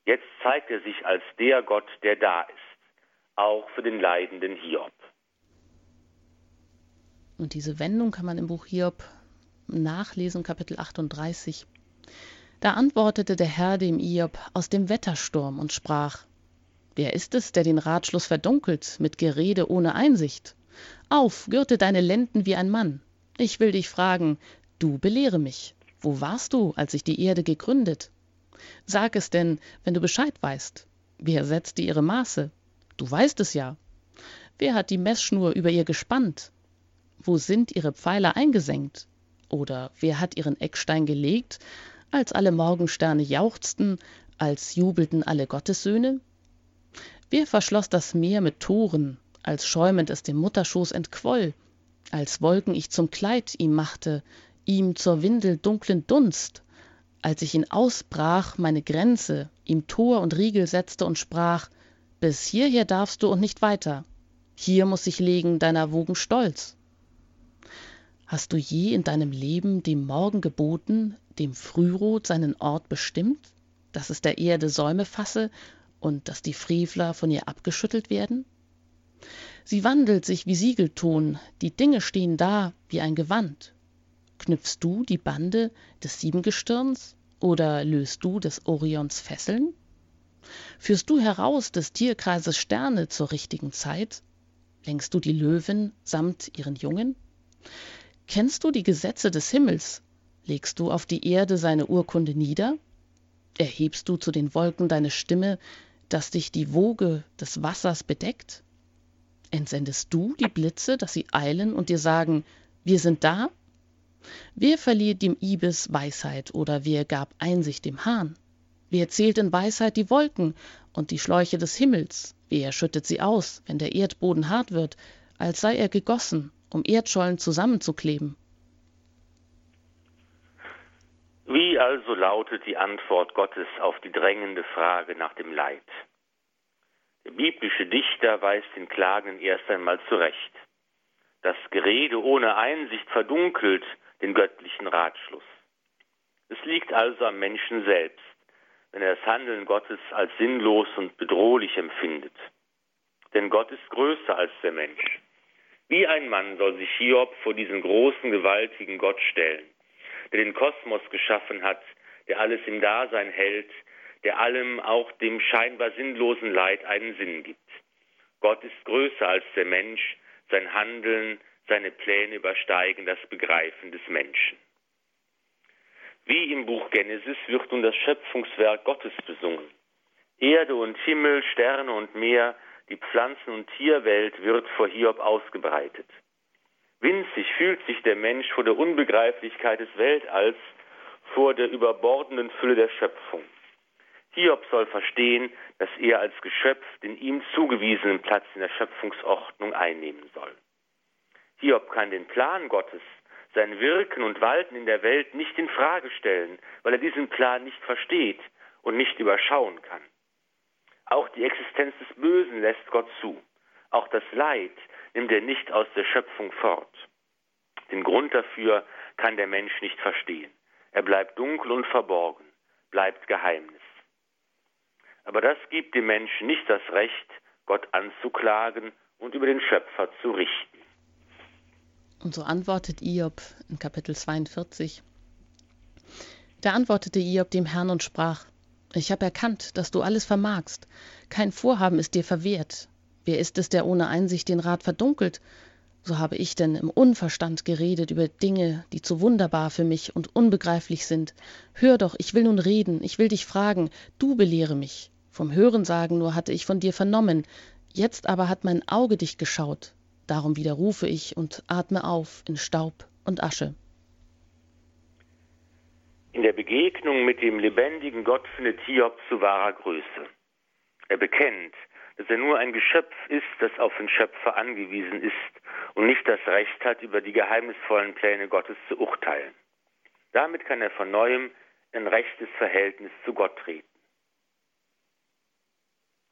Jetzt zeigt er sich als der Gott, der da ist, auch für den leidenden Hiob. Und diese Wendung kann man im Buch Hiob nachlesen, Kapitel 38. Da antwortete der Herr dem Hiob aus dem Wettersturm und sprach: Wer ist es, der den Ratschluss verdunkelt mit Gerede ohne Einsicht? Auf, gürte deine Lenden wie ein Mann, ich will dich fragen, du belehre mich. Wo warst du, als sich die Erde gegründet? Sag es denn, wenn du Bescheid weißt. Wer setzte ihre Maße? Du weißt es ja. Wer hat die Meßschnur über ihr gespannt? Wo sind ihre Pfeiler eingesenkt? Oder wer hat ihren Eckstein gelegt, als alle Morgensterne jauchzten, als jubelten alle Gottessöhne? Wer verschloss das Meer mit Toren, als schäumend es dem Mutterschoß entquoll? Als wolken ich zum kleid ihm machte ihm zur windel dunklen dunst. Als ich ihn ausbrach meine grenze ihm tor und riegel setzte und sprach bis hierher darfst du und nicht weiter. Hier muss sich legen deiner wogen stolz. Hast du je in deinem leben dem morgen geboten dem frührot seinen ort bestimmt dass es der erde säume fasse und dass die frevler von ihr abgeschüttelt werden sie wandelt sich wie siegelton. Die dinge stehen da wie ein gewand. Knüpfst du die bande des siebengestirns oder löst du des orions fesseln? Führst du heraus des tierkreises sterne zur richtigen zeit? Lenkst du die löwen samt ihren jungen? Kennst du die gesetze des himmels? Legst du auf die erde seine urkunde nieder? Erhebst du zu den wolken deine stimme dass dich die woge des wassers bedeckt entsendest du die blitze dass sie eilen und dir sagen wir sind da Wer verlieh dem Ibis Weisheit oder wer gab Einsicht dem Hahn? Wer zählt in Weisheit die Wolken und die Schläuche des Himmels? Wer schüttet sie aus, wenn der Erdboden hart wird, als sei er gegossen, um Erdschollen zusammenzukleben? Wie also lautet die Antwort Gottes auf die drängende Frage nach dem Leid? Der biblische Dichter weist den Klagenden erst einmal zurecht. Das Gerede ohne Einsicht verdunkelt den göttlichen Ratschluss. Es liegt also am Menschen selbst, wenn er das Handeln Gottes als sinnlos und bedrohlich empfindet. Denn Gott ist größer als der Mensch. Wie ein Mann soll sich Hiob vor diesen großen, gewaltigen Gott stellen, der den Kosmos geschaffen hat, der alles im Dasein hält, der allem, auch dem scheinbar sinnlosen Leid, einen Sinn gibt. Gott ist größer als der Mensch, sein Handeln, seine Pläne übersteigen das Begreifen des Menschen. Wie im Buch Genesis wird nun das Schöpfungswerk Gottes besungen. Erde und Himmel, Sterne und Meer, die Pflanzen- und Tierwelt wird vor Hiob ausgebreitet. Winzig fühlt sich der Mensch vor der Unbegreiflichkeit des Weltalls, vor der überbordenden Fülle der Schöpfung. Hiob soll verstehen, dass er als Geschöpf den ihm zugewiesenen Platz in der Schöpfungsordnung einnehmen soll. Hiob kann den Plan Gottes, sein Wirken und Walten in der Welt nicht in Frage stellen, weil er diesen Plan nicht versteht und nicht überschauen kann. Auch die Existenz des Bösen lässt Gott zu. Auch das Leid nimmt er nicht aus der Schöpfung fort. Den Grund dafür kann der Mensch nicht verstehen. Er bleibt dunkel und verborgen, bleibt Geheimnis. Aber das gibt dem Menschen nicht das Recht, Gott anzuklagen und über den Schöpfer zu richten. Und so antwortet Iob in Kapitel 42. Da antwortete Iob dem Herrn und sprach, ich habe erkannt, dass du alles vermagst. Kein Vorhaben ist dir verwehrt. Wer ist es, der ohne Einsicht den Rat verdunkelt? So habe ich denn im Unverstand geredet über Dinge, die zu wunderbar für mich und unbegreiflich sind. Hör doch, ich will nun reden, ich will dich fragen, du belehre mich. Vom Hörensagen nur hatte ich von dir vernommen, jetzt aber hat mein Auge dich geschaut. Darum widerrufe ich und atme auf in Staub und Asche. In der Begegnung mit dem lebendigen Gott findet Hiob zu wahrer Größe. Er bekennt, dass er nur ein Geschöpf ist, das auf den Schöpfer angewiesen ist und nicht das Recht hat, über die geheimnisvollen Pläne Gottes zu urteilen. Damit kann er von neuem in rechtes Verhältnis zu Gott treten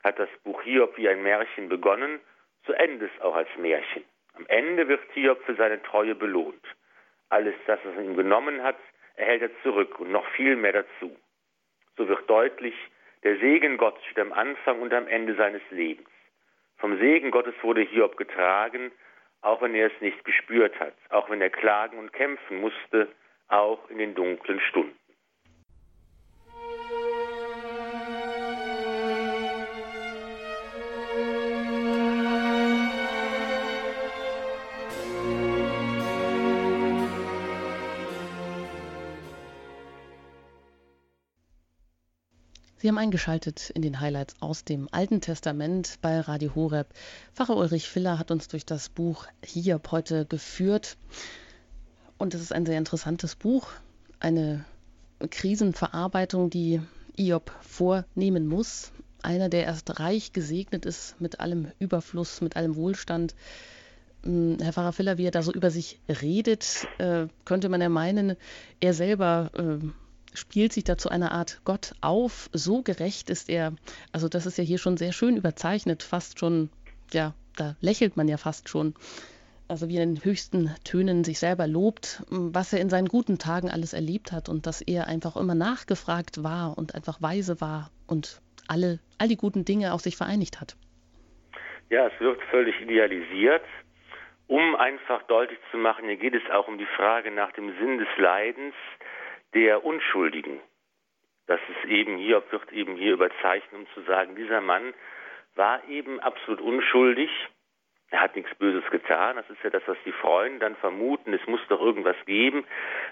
hat das Buch Hiob wie ein Märchen begonnen, so endet es auch als Märchen. Am Ende wird Hiob für seine Treue belohnt. Alles, das er ihm genommen hat, erhält er zurück und noch viel mehr dazu. So wird deutlich, der Segen Gottes steht am Anfang und am Ende seines Lebens. Vom Segen Gottes wurde Hiob getragen, auch wenn er es nicht gespürt hat, auch wenn er klagen und kämpfen musste, auch in den dunklen Stunden. Sie haben eingeschaltet in den Highlights aus dem Alten Testament bei Radio Horeb. Pfarrer Ulrich Filler hat uns durch das Buch Hiob heute geführt. Und es ist ein sehr interessantes Buch, eine Krisenverarbeitung, die Hiob vornehmen muss. Einer, der erst reich gesegnet ist mit allem Überfluss, mit allem Wohlstand. Hm, Herr Pfarrer Filler, wie er da so über sich redet, äh, könnte man ja meinen, er selber äh, spielt sich da zu einer Art Gott auf. So gerecht ist er. Also das ist ja hier schon sehr schön überzeichnet, fast schon, ja, da lächelt man ja fast schon. Also wie er in den höchsten Tönen sich selber lobt, was er in seinen guten Tagen alles erlebt hat und dass er einfach immer nachgefragt war und einfach weise war und alle, all die guten Dinge auf sich vereinigt hat. Ja, es wird völlig idealisiert, um einfach deutlich zu machen, hier geht es auch um die Frage nach dem Sinn des Leidens, der Unschuldigen. Das ist eben hier, wird eben hier überzeichnet, um zu sagen, dieser Mann war eben absolut unschuldig. Er hat nichts Böses getan. Das ist ja das, was die Freunde dann vermuten. Es muss doch irgendwas geben,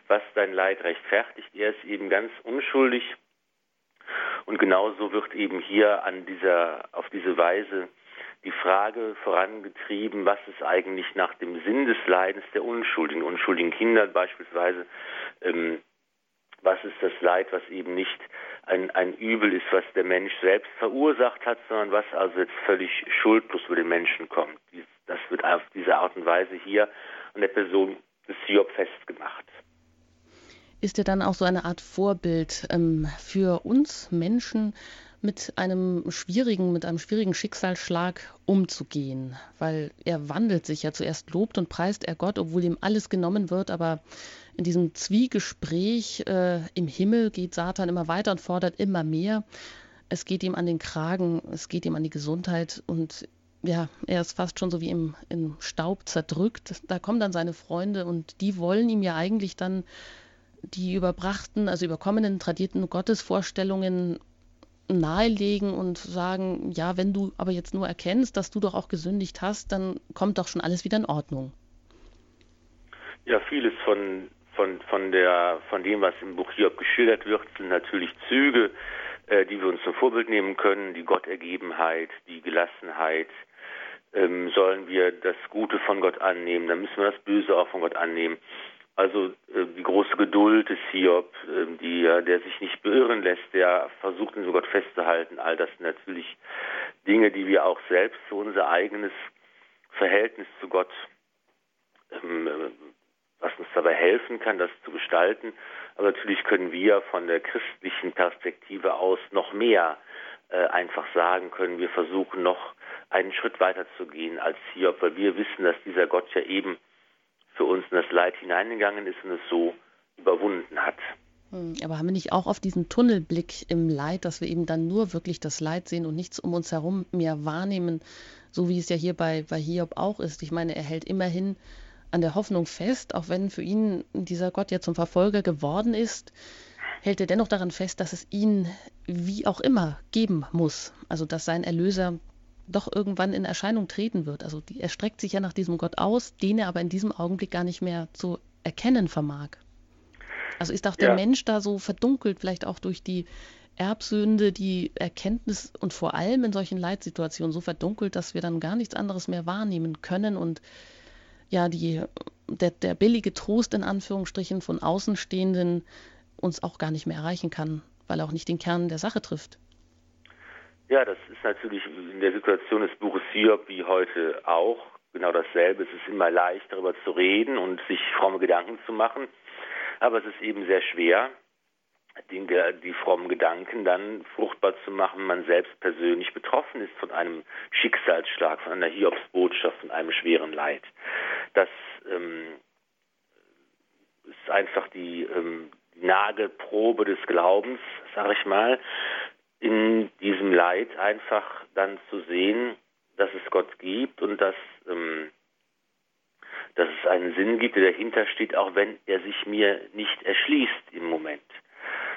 was dein Leid rechtfertigt. Er ist eben ganz unschuldig. Und genauso wird eben hier an dieser, auf diese Weise die Frage vorangetrieben, was ist eigentlich nach dem Sinn des Leidens der Unschuldigen, unschuldigen Kinder beispielsweise, ähm, was ist das Leid, was eben nicht ein, ein Übel ist, was der Mensch selbst verursacht hat, sondern was also jetzt völlig schuldlos über den Menschen kommt. Das wird auf diese Art und Weise hier an der Person des Hiob festgemacht. Ist er dann auch so eine Art Vorbild ähm, für uns Menschen, mit einem schwierigen, mit einem schwierigen Schicksalsschlag umzugehen, weil er wandelt sich ja zuerst lobt und preist er Gott, obwohl ihm alles genommen wird, aber in diesem Zwiegespräch äh, im Himmel geht Satan immer weiter und fordert immer mehr. Es geht ihm an den Kragen, es geht ihm an die Gesundheit und ja, er ist fast schon so wie im, im Staub zerdrückt. Da kommen dann seine Freunde und die wollen ihm ja eigentlich dann die überbrachten, also überkommenen, tradierten Gottesvorstellungen nahelegen und sagen, ja, wenn du aber jetzt nur erkennst, dass du doch auch gesündigt hast, dann kommt doch schon alles wieder in Ordnung. Ja, vieles von, von, von, der, von dem, was im Buch Hiob geschildert wird, sind natürlich Züge, äh, die wir uns zum Vorbild nehmen können, die Gottergebenheit, die Gelassenheit. Ähm, sollen wir das Gute von Gott annehmen, dann müssen wir das Böse auch von Gott annehmen. Also äh, die große Geduld des Hiob, äh, die, der sich nicht beirren lässt, der versucht, ihn so Gott festzuhalten. All das sind natürlich Dinge, die wir auch selbst für unser eigenes Verhältnis zu Gott, ähm, äh, was uns dabei helfen kann, das zu gestalten. Aber natürlich können wir von der christlichen Perspektive aus noch mehr äh, einfach sagen können, wir versuchen noch einen Schritt weiter zu gehen als Hiob, weil wir wissen, dass dieser Gott ja eben für uns in das Leid hineingegangen ist und es so überwunden hat. Hm, aber haben wir nicht auch auf diesen Tunnelblick im Leid, dass wir eben dann nur wirklich das Leid sehen und nichts um uns herum mehr wahrnehmen, so wie es ja hier bei, bei Hiob auch ist? Ich meine, er hält immerhin an der Hoffnung fest, auch wenn für ihn dieser Gott ja zum Verfolger geworden ist, hält er dennoch daran fest, dass es ihn wie auch immer geben muss. Also dass sein Erlöser doch irgendwann in Erscheinung treten wird. Also die, er streckt sich ja nach diesem Gott aus, den er aber in diesem Augenblick gar nicht mehr zu erkennen vermag. Also ist auch der ja. Mensch da so verdunkelt, vielleicht auch durch die Erbsünde, die Erkenntnis und vor allem in solchen Leitsituationen so verdunkelt, dass wir dann gar nichts anderes mehr wahrnehmen können und ja, die, der, der billige Trost in Anführungsstrichen von Außenstehenden uns auch gar nicht mehr erreichen kann, weil er auch nicht den Kern der Sache trifft. Ja, das ist natürlich in der Situation des Buches Hiob wie heute auch genau dasselbe. Es ist immer leicht, darüber zu reden und sich fromme Gedanken zu machen. Aber es ist eben sehr schwer, die, die frommen Gedanken dann fruchtbar zu machen, man selbst persönlich betroffen ist von einem Schicksalsschlag, von einer Hiobsbotschaft, von einem schweren Leid. Das ähm, ist einfach die, ähm, Nagelprobe des Glaubens, sage ich mal, in diesem Leid einfach dann zu sehen, dass es Gott gibt und dass, ähm, dass es einen Sinn gibt, der dahinter steht, auch wenn er sich mir nicht erschließt im Moment.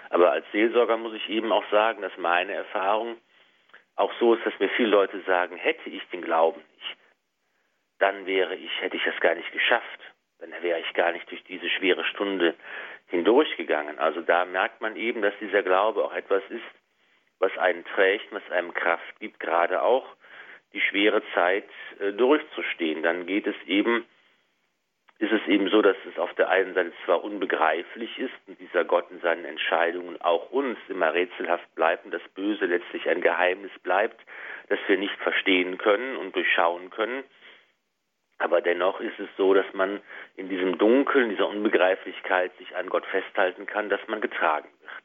Aber als Seelsorger muss ich eben auch sagen, dass meine Erfahrung auch so ist, dass mir viele Leute sagen, hätte ich den Glauben dann wäre ich, hätte ich das gar nicht geschafft. Dann wäre ich gar nicht durch diese schwere Stunde hindurchgegangen. Also da merkt man eben, dass dieser Glaube auch etwas ist, was einen trägt, was einem Kraft gibt, gerade auch die schwere Zeit äh, durchzustehen. Dann geht es eben, ist es eben so, dass es auf der einen Seite zwar unbegreiflich ist und dieser Gott in seinen Entscheidungen auch uns immer rätselhaft bleibt und das Böse letztlich ein Geheimnis bleibt, das wir nicht verstehen können und durchschauen können. Aber dennoch ist es so, dass man in diesem Dunkeln, dieser Unbegreiflichkeit sich an Gott festhalten kann, dass man getragen wird.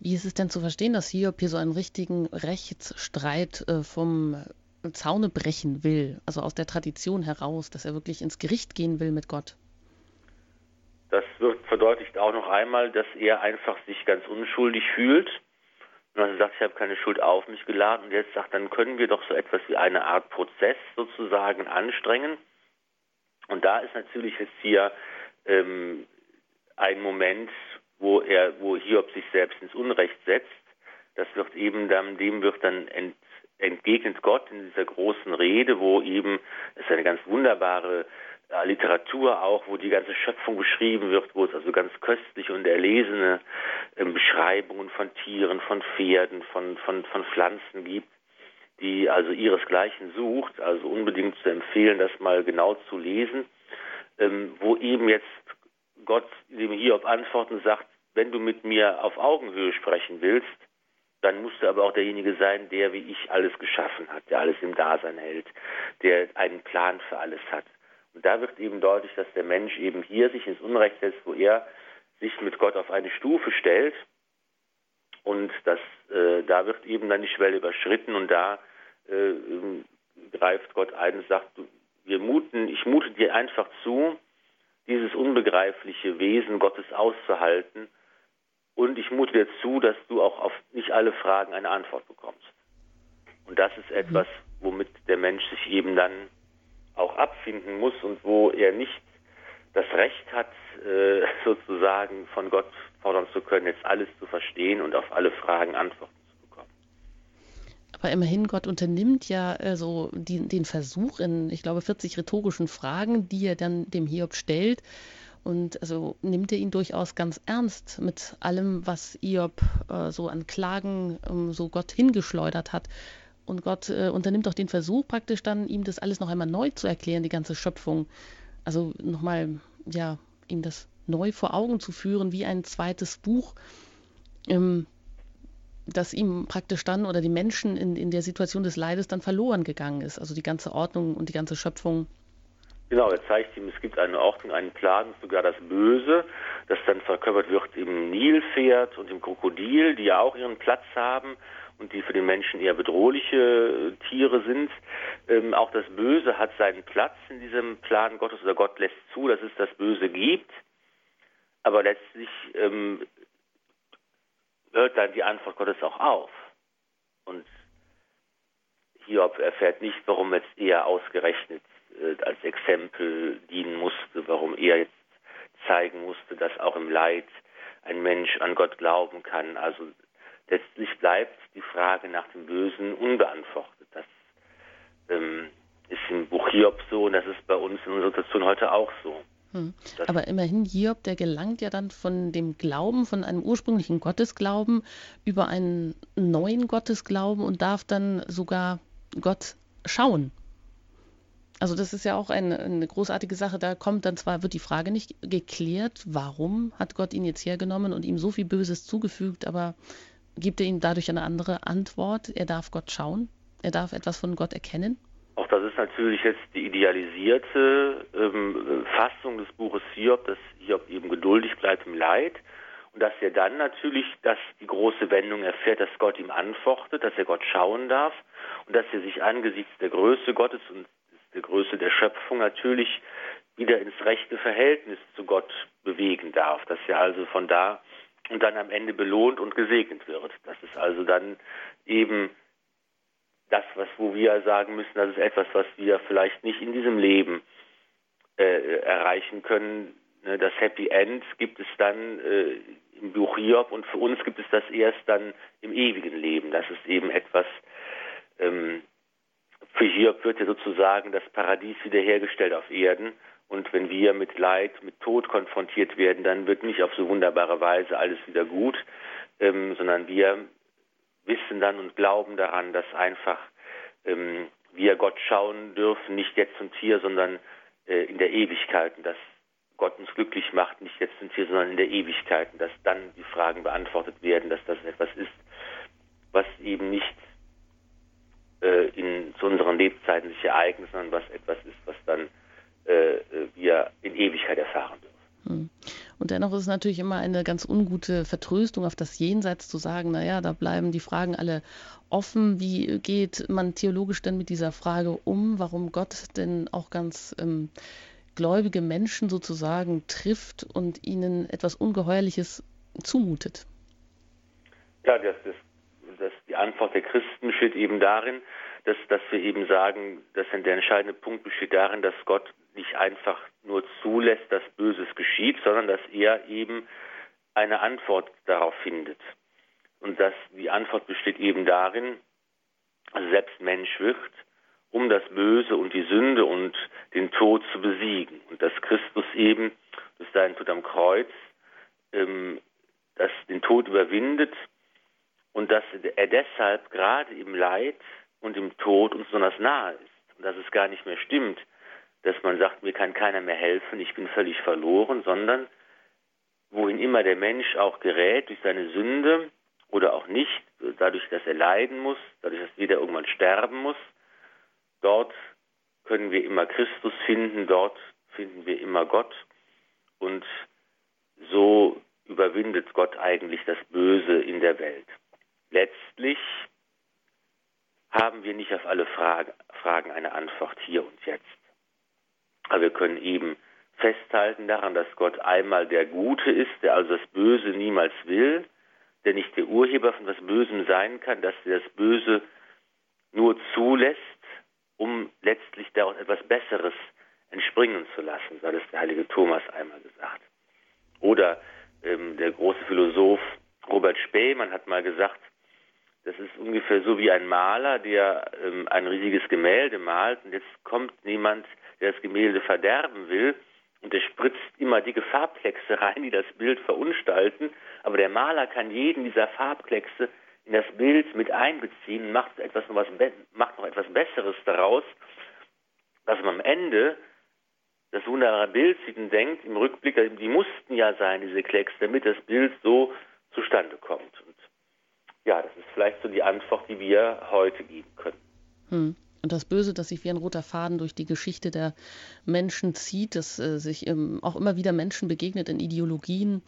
Wie ist es denn zu verstehen, dass Hiob hier so einen richtigen Rechtsstreit äh, vom Zaune brechen will, also aus der Tradition heraus, dass er wirklich ins Gericht gehen will mit Gott? Das wird verdeutlicht auch noch einmal, dass er einfach sich ganz unschuldig fühlt. Und er sagt, ich habe keine Schuld auf mich geladen. Und jetzt sagt, dann können wir doch so etwas wie eine Art Prozess sozusagen anstrengen. Und da ist natürlich jetzt hier ähm, ein Moment, wo er, wo Hiob sich selbst ins Unrecht setzt. Das wird eben dann, dem wird dann ent, entgegnet Gott in dieser großen Rede, wo eben, es eine ganz wunderbare Literatur auch, wo die ganze Schöpfung beschrieben wird, wo es also ganz köstliche und erlesene äh, Beschreibungen von Tieren, von Pferden, von, von, von Pflanzen gibt, die also ihresgleichen sucht, also unbedingt zu empfehlen, das mal genau zu lesen, ähm, wo eben jetzt Gott dem Hiob antworten sagt, wenn du mit mir auf Augenhöhe sprechen willst, dann musst du aber auch derjenige sein, der wie ich alles geschaffen hat, der alles im Dasein hält, der einen Plan für alles hat. Und da wird eben deutlich, dass der Mensch eben hier sich ins Unrecht setzt, wo er sich mit Gott auf eine Stufe stellt. Und das, äh, da wird eben dann die Schwelle überschritten und da äh, greift Gott ein und sagt, wir muten, ich mute dir einfach zu, dieses unbegreifliche Wesen Gottes auszuhalten. Und ich mute dir zu, dass du auch auf nicht alle Fragen eine Antwort bekommst. Und das ist etwas, womit der Mensch sich eben dann auch abfinden muss und wo er nicht das Recht hat, äh, [LAUGHS] sozusagen von Gott fordern zu können, jetzt alles zu verstehen und auf alle Fragen Antworten zu bekommen. Aber immerhin, Gott unternimmt ja äh, so die, den Versuch in, ich glaube, 40 rhetorischen Fragen, die er dann dem Hiob stellt. Und also nimmt er ihn durchaus ganz ernst mit allem, was Hiob äh, so an Klagen ähm, so Gott hingeschleudert hat. Und Gott äh, unternimmt auch den Versuch, praktisch dann ihm das alles noch einmal neu zu erklären, die ganze Schöpfung. Also nochmal, ja, ihm das neu vor Augen zu führen, wie ein zweites Buch, ähm, das ihm praktisch dann oder die Menschen in, in der Situation des Leides dann verloren gegangen ist. Also die ganze Ordnung und die ganze Schöpfung. Genau, er zeigt ihm, es gibt eine Ordnung, einen Plan, sogar das Böse, das dann verkörpert wird im Nilpferd und im Krokodil, die ja auch ihren Platz haben und die für den Menschen eher bedrohliche äh, Tiere sind. Ähm, auch das Böse hat seinen Platz in diesem Plan Gottes oder Gott lässt zu, dass es das Böse gibt. Aber letztlich ähm, hört dann die Antwort Gottes auch auf. Und Hiob erfährt nicht, warum jetzt er ausgerechnet äh, als Exempel dienen musste, warum er jetzt zeigen musste, dass auch im Leid ein Mensch an Gott glauben kann. Also letztlich bleibt die Frage nach dem Bösen unbeantwortet. Das ähm, ist im Buch Hiob so und das ist bei uns in unserer Situation heute auch so. Hm. Aber immerhin Hiob, der gelangt ja dann von dem Glauben, von einem ursprünglichen Gottesglauben über einen neuen Gottesglauben und darf dann sogar Gott schauen. Also das ist ja auch eine, eine, großartige Sache. Da kommt dann zwar, wird die Frage nicht geklärt, warum hat Gott ihn jetzt hergenommen und ihm so viel Böses zugefügt, aber gibt er ihm dadurch eine andere Antwort. Er darf Gott schauen, er darf etwas von Gott erkennen. Auch das ist natürlich jetzt die idealisierte ähm, Fassung des Buches Hiob, dass Hiob eben geduldig bleibt im Leid und dass er dann natürlich dass die große Wendung erfährt, dass Gott ihm antwortet, dass er Gott schauen darf und dass er sich angesichts der Größe Gottes und der Größe der Schöpfung natürlich wieder ins rechte Verhältnis zu Gott bewegen darf, dass er also von da und dann am Ende belohnt und gesegnet wird. Das ist also dann eben das, was wo wir sagen müssen, das ist etwas, was wir vielleicht nicht in diesem Leben äh, erreichen können. Ne, das Happy End gibt es dann äh, im Buch Hiob und für uns gibt es das erst dann im ewigen Leben. Das ist eben etwas, ähm, für Hiob wird ja sozusagen das Paradies wiederhergestellt auf Erden und wenn wir mit Leid, mit Tod konfrontiert werden, dann wird nicht auf so wunderbare Weise alles wieder gut, ähm, sondern wir wissen dann und glauben daran, dass einfach ähm, wir Gott schauen dürfen, nicht jetzt und hier, sondern äh, in der Ewigkeit. Und dass Gott uns glücklich macht, nicht jetzt und hier, sondern in der Ewigkeit. Und dass dann die Fragen beantwortet werden, dass das etwas ist, was eben nicht äh, in, zu unseren Lebzeiten sich ereignet, sondern was etwas ist, was dann äh, wir in Ewigkeit erfahren dürfen. Hm. Und dennoch ist es natürlich immer eine ganz ungute Vertröstung auf das Jenseits zu sagen, naja, da bleiben die Fragen alle offen. Wie geht man theologisch denn mit dieser Frage um, warum Gott denn auch ganz ähm, gläubige Menschen sozusagen trifft und ihnen etwas Ungeheuerliches zumutet? Ja, das, das, das, die Antwort der Christen besteht eben darin, dass, dass wir eben sagen, dass der entscheidende Punkt besteht darin, dass Gott nicht einfach nur zulässt, dass Böses geschieht, sondern dass er eben eine Antwort darauf findet. Und dass die Antwort besteht eben darin, selbst Mensch wird, um das Böse und die Sünde und den Tod zu besiegen. Und dass Christus eben durch seinen Tod am Kreuz ähm, das den Tod überwindet und dass er deshalb gerade im Leid und im Tod uns besonders nahe ist. Und dass es gar nicht mehr stimmt, dass man sagt, mir kann keiner mehr helfen, ich bin völlig verloren, sondern wohin immer der Mensch auch gerät durch seine Sünde oder auch nicht, dadurch, dass er leiden muss, dadurch, dass jeder irgendwann sterben muss, dort können wir immer Christus finden, dort finden wir immer Gott und so überwindet Gott eigentlich das Böse in der Welt. Letztlich haben wir nicht auf alle Fragen eine Antwort hier und jetzt. Aber wir können eben festhalten daran, dass Gott einmal der Gute ist, der also das Böse niemals will, der nicht der Urheber von was Bösem sein kann, dass er das Böse nur zulässt, um letztlich daraus etwas Besseres entspringen zu lassen, so hat es der heilige Thomas einmal gesagt. Oder ähm, der große Philosoph Robert Spemann hat mal gesagt, das ist ungefähr so wie ein Maler, der ähm, ein riesiges Gemälde malt und jetzt kommt niemand, der das Gemälde verderben will und der spritzt immer dicke Farbkleckse [LAUGHS] rein, die das Bild verunstalten, aber der Maler kann jeden dieser Farbkleckse in das Bild mit einbeziehen und macht, etwas noch, was, macht noch etwas Besseres daraus, dass man am Ende das wunderbare Bild sieht und denkt, im Rückblick, die mussten ja sein, diese Klecks, damit das Bild so zustande kommt. Ja, das ist vielleicht so die Antwort, die wir heute geben können. Hm. Und das Böse, das sich wie ein roter Faden durch die Geschichte der Menschen zieht, dass äh, sich ähm, auch immer wieder Menschen begegnet in Ideologien,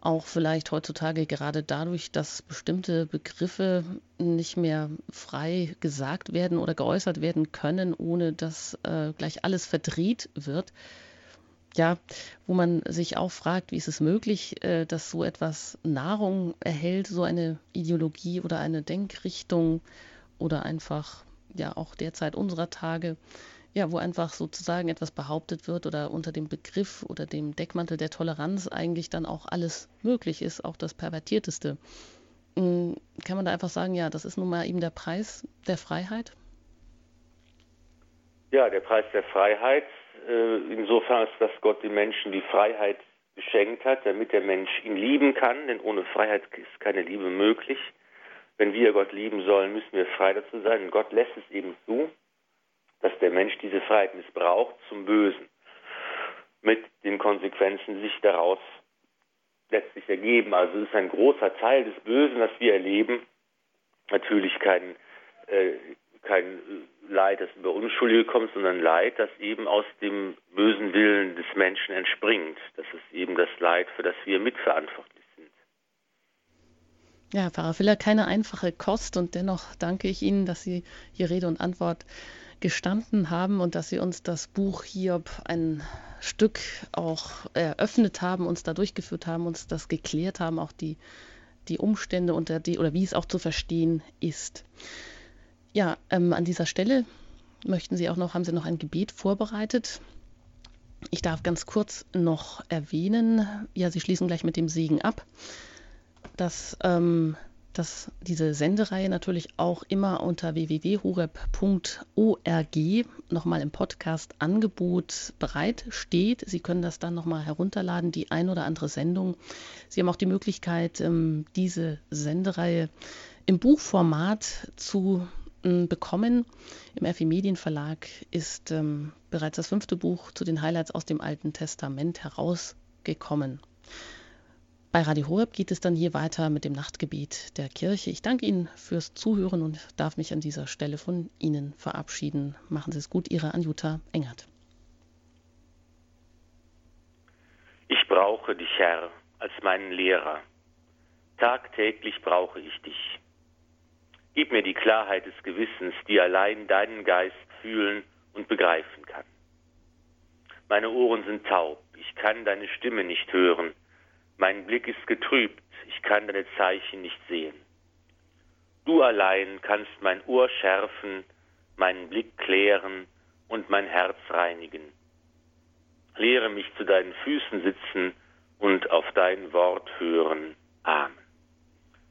auch vielleicht heutzutage gerade dadurch, dass bestimmte Begriffe nicht mehr frei gesagt werden oder geäußert werden können, ohne dass äh, gleich alles verdreht wird. Ja, wo man sich auch fragt, wie ist es möglich, äh, dass so etwas Nahrung erhält, so eine Ideologie oder eine Denkrichtung oder einfach ja auch derzeit unserer Tage ja, wo einfach sozusagen etwas behauptet wird oder unter dem Begriff oder dem Deckmantel der Toleranz eigentlich dann auch alles möglich ist, auch das Pervertierteste. Hm, kann man da einfach sagen, ja, das ist nun mal eben der Preis der Freiheit? Ja, der Preis der Freiheit, äh, insofern dass Gott den Menschen die Freiheit geschenkt hat, damit der Mensch ihn lieben kann, denn ohne Freiheit ist keine Liebe möglich. Wenn wir Gott lieben sollen, müssen wir frei dazu sein. Und Gott lässt es eben zu, dass der Mensch diese Freiheit missbraucht zum Bösen. Mit den Konsequenzen, die sich daraus letztlich ergeben. Also es ist ein großer Teil des Bösen, das wir erleben. Natürlich kein, äh, kein Leid, das über Unschuldige kommt, sondern Leid, das eben aus dem bösen Willen des Menschen entspringt. Das ist eben das Leid, für das wir mitverantwortlich sind. Ja, Pfarrer Filler, keine einfache Kost und dennoch danke ich Ihnen, dass Sie hier Rede und Antwort gestanden haben und dass Sie uns das Buch Hiob ein Stück auch eröffnet haben, uns da durchgeführt haben, uns das geklärt haben, auch die, die Umstände unter die oder wie es auch zu verstehen ist. Ja, ähm, an dieser Stelle möchten Sie auch noch, haben Sie noch ein Gebet vorbereitet? Ich darf ganz kurz noch erwähnen, ja, Sie schließen gleich mit dem Segen ab, dass ähm, dass diese Sendereihe natürlich auch immer unter www.horeb.org nochmal im Podcast-Angebot bereit steht. Sie können das dann nochmal herunterladen, die ein oder andere Sendung. Sie haben auch die Möglichkeit, ähm, diese Sendereihe im Buchformat zu bekommen. Im FI Medienverlag ist ähm, bereits das fünfte Buch zu den Highlights aus dem Alten Testament herausgekommen. Bei Radio Horeb geht es dann hier weiter mit dem Nachtgebet der Kirche. Ich danke Ihnen fürs Zuhören und darf mich an dieser Stelle von Ihnen verabschieden. Machen Sie es gut, Ihre Anjuta Engert. Ich brauche dich, Herr, als meinen Lehrer. Tagtäglich brauche ich dich. Gib mir die Klarheit des Gewissens, die allein deinen Geist fühlen und begreifen kann. Meine Ohren sind taub, ich kann deine Stimme nicht hören mein Blick ist getrübt, ich kann deine Zeichen nicht sehen. Du allein kannst mein Ohr schärfen, meinen Blick klären und mein Herz reinigen. Lehre mich zu deinen Füßen sitzen und auf dein Wort hören. Amen.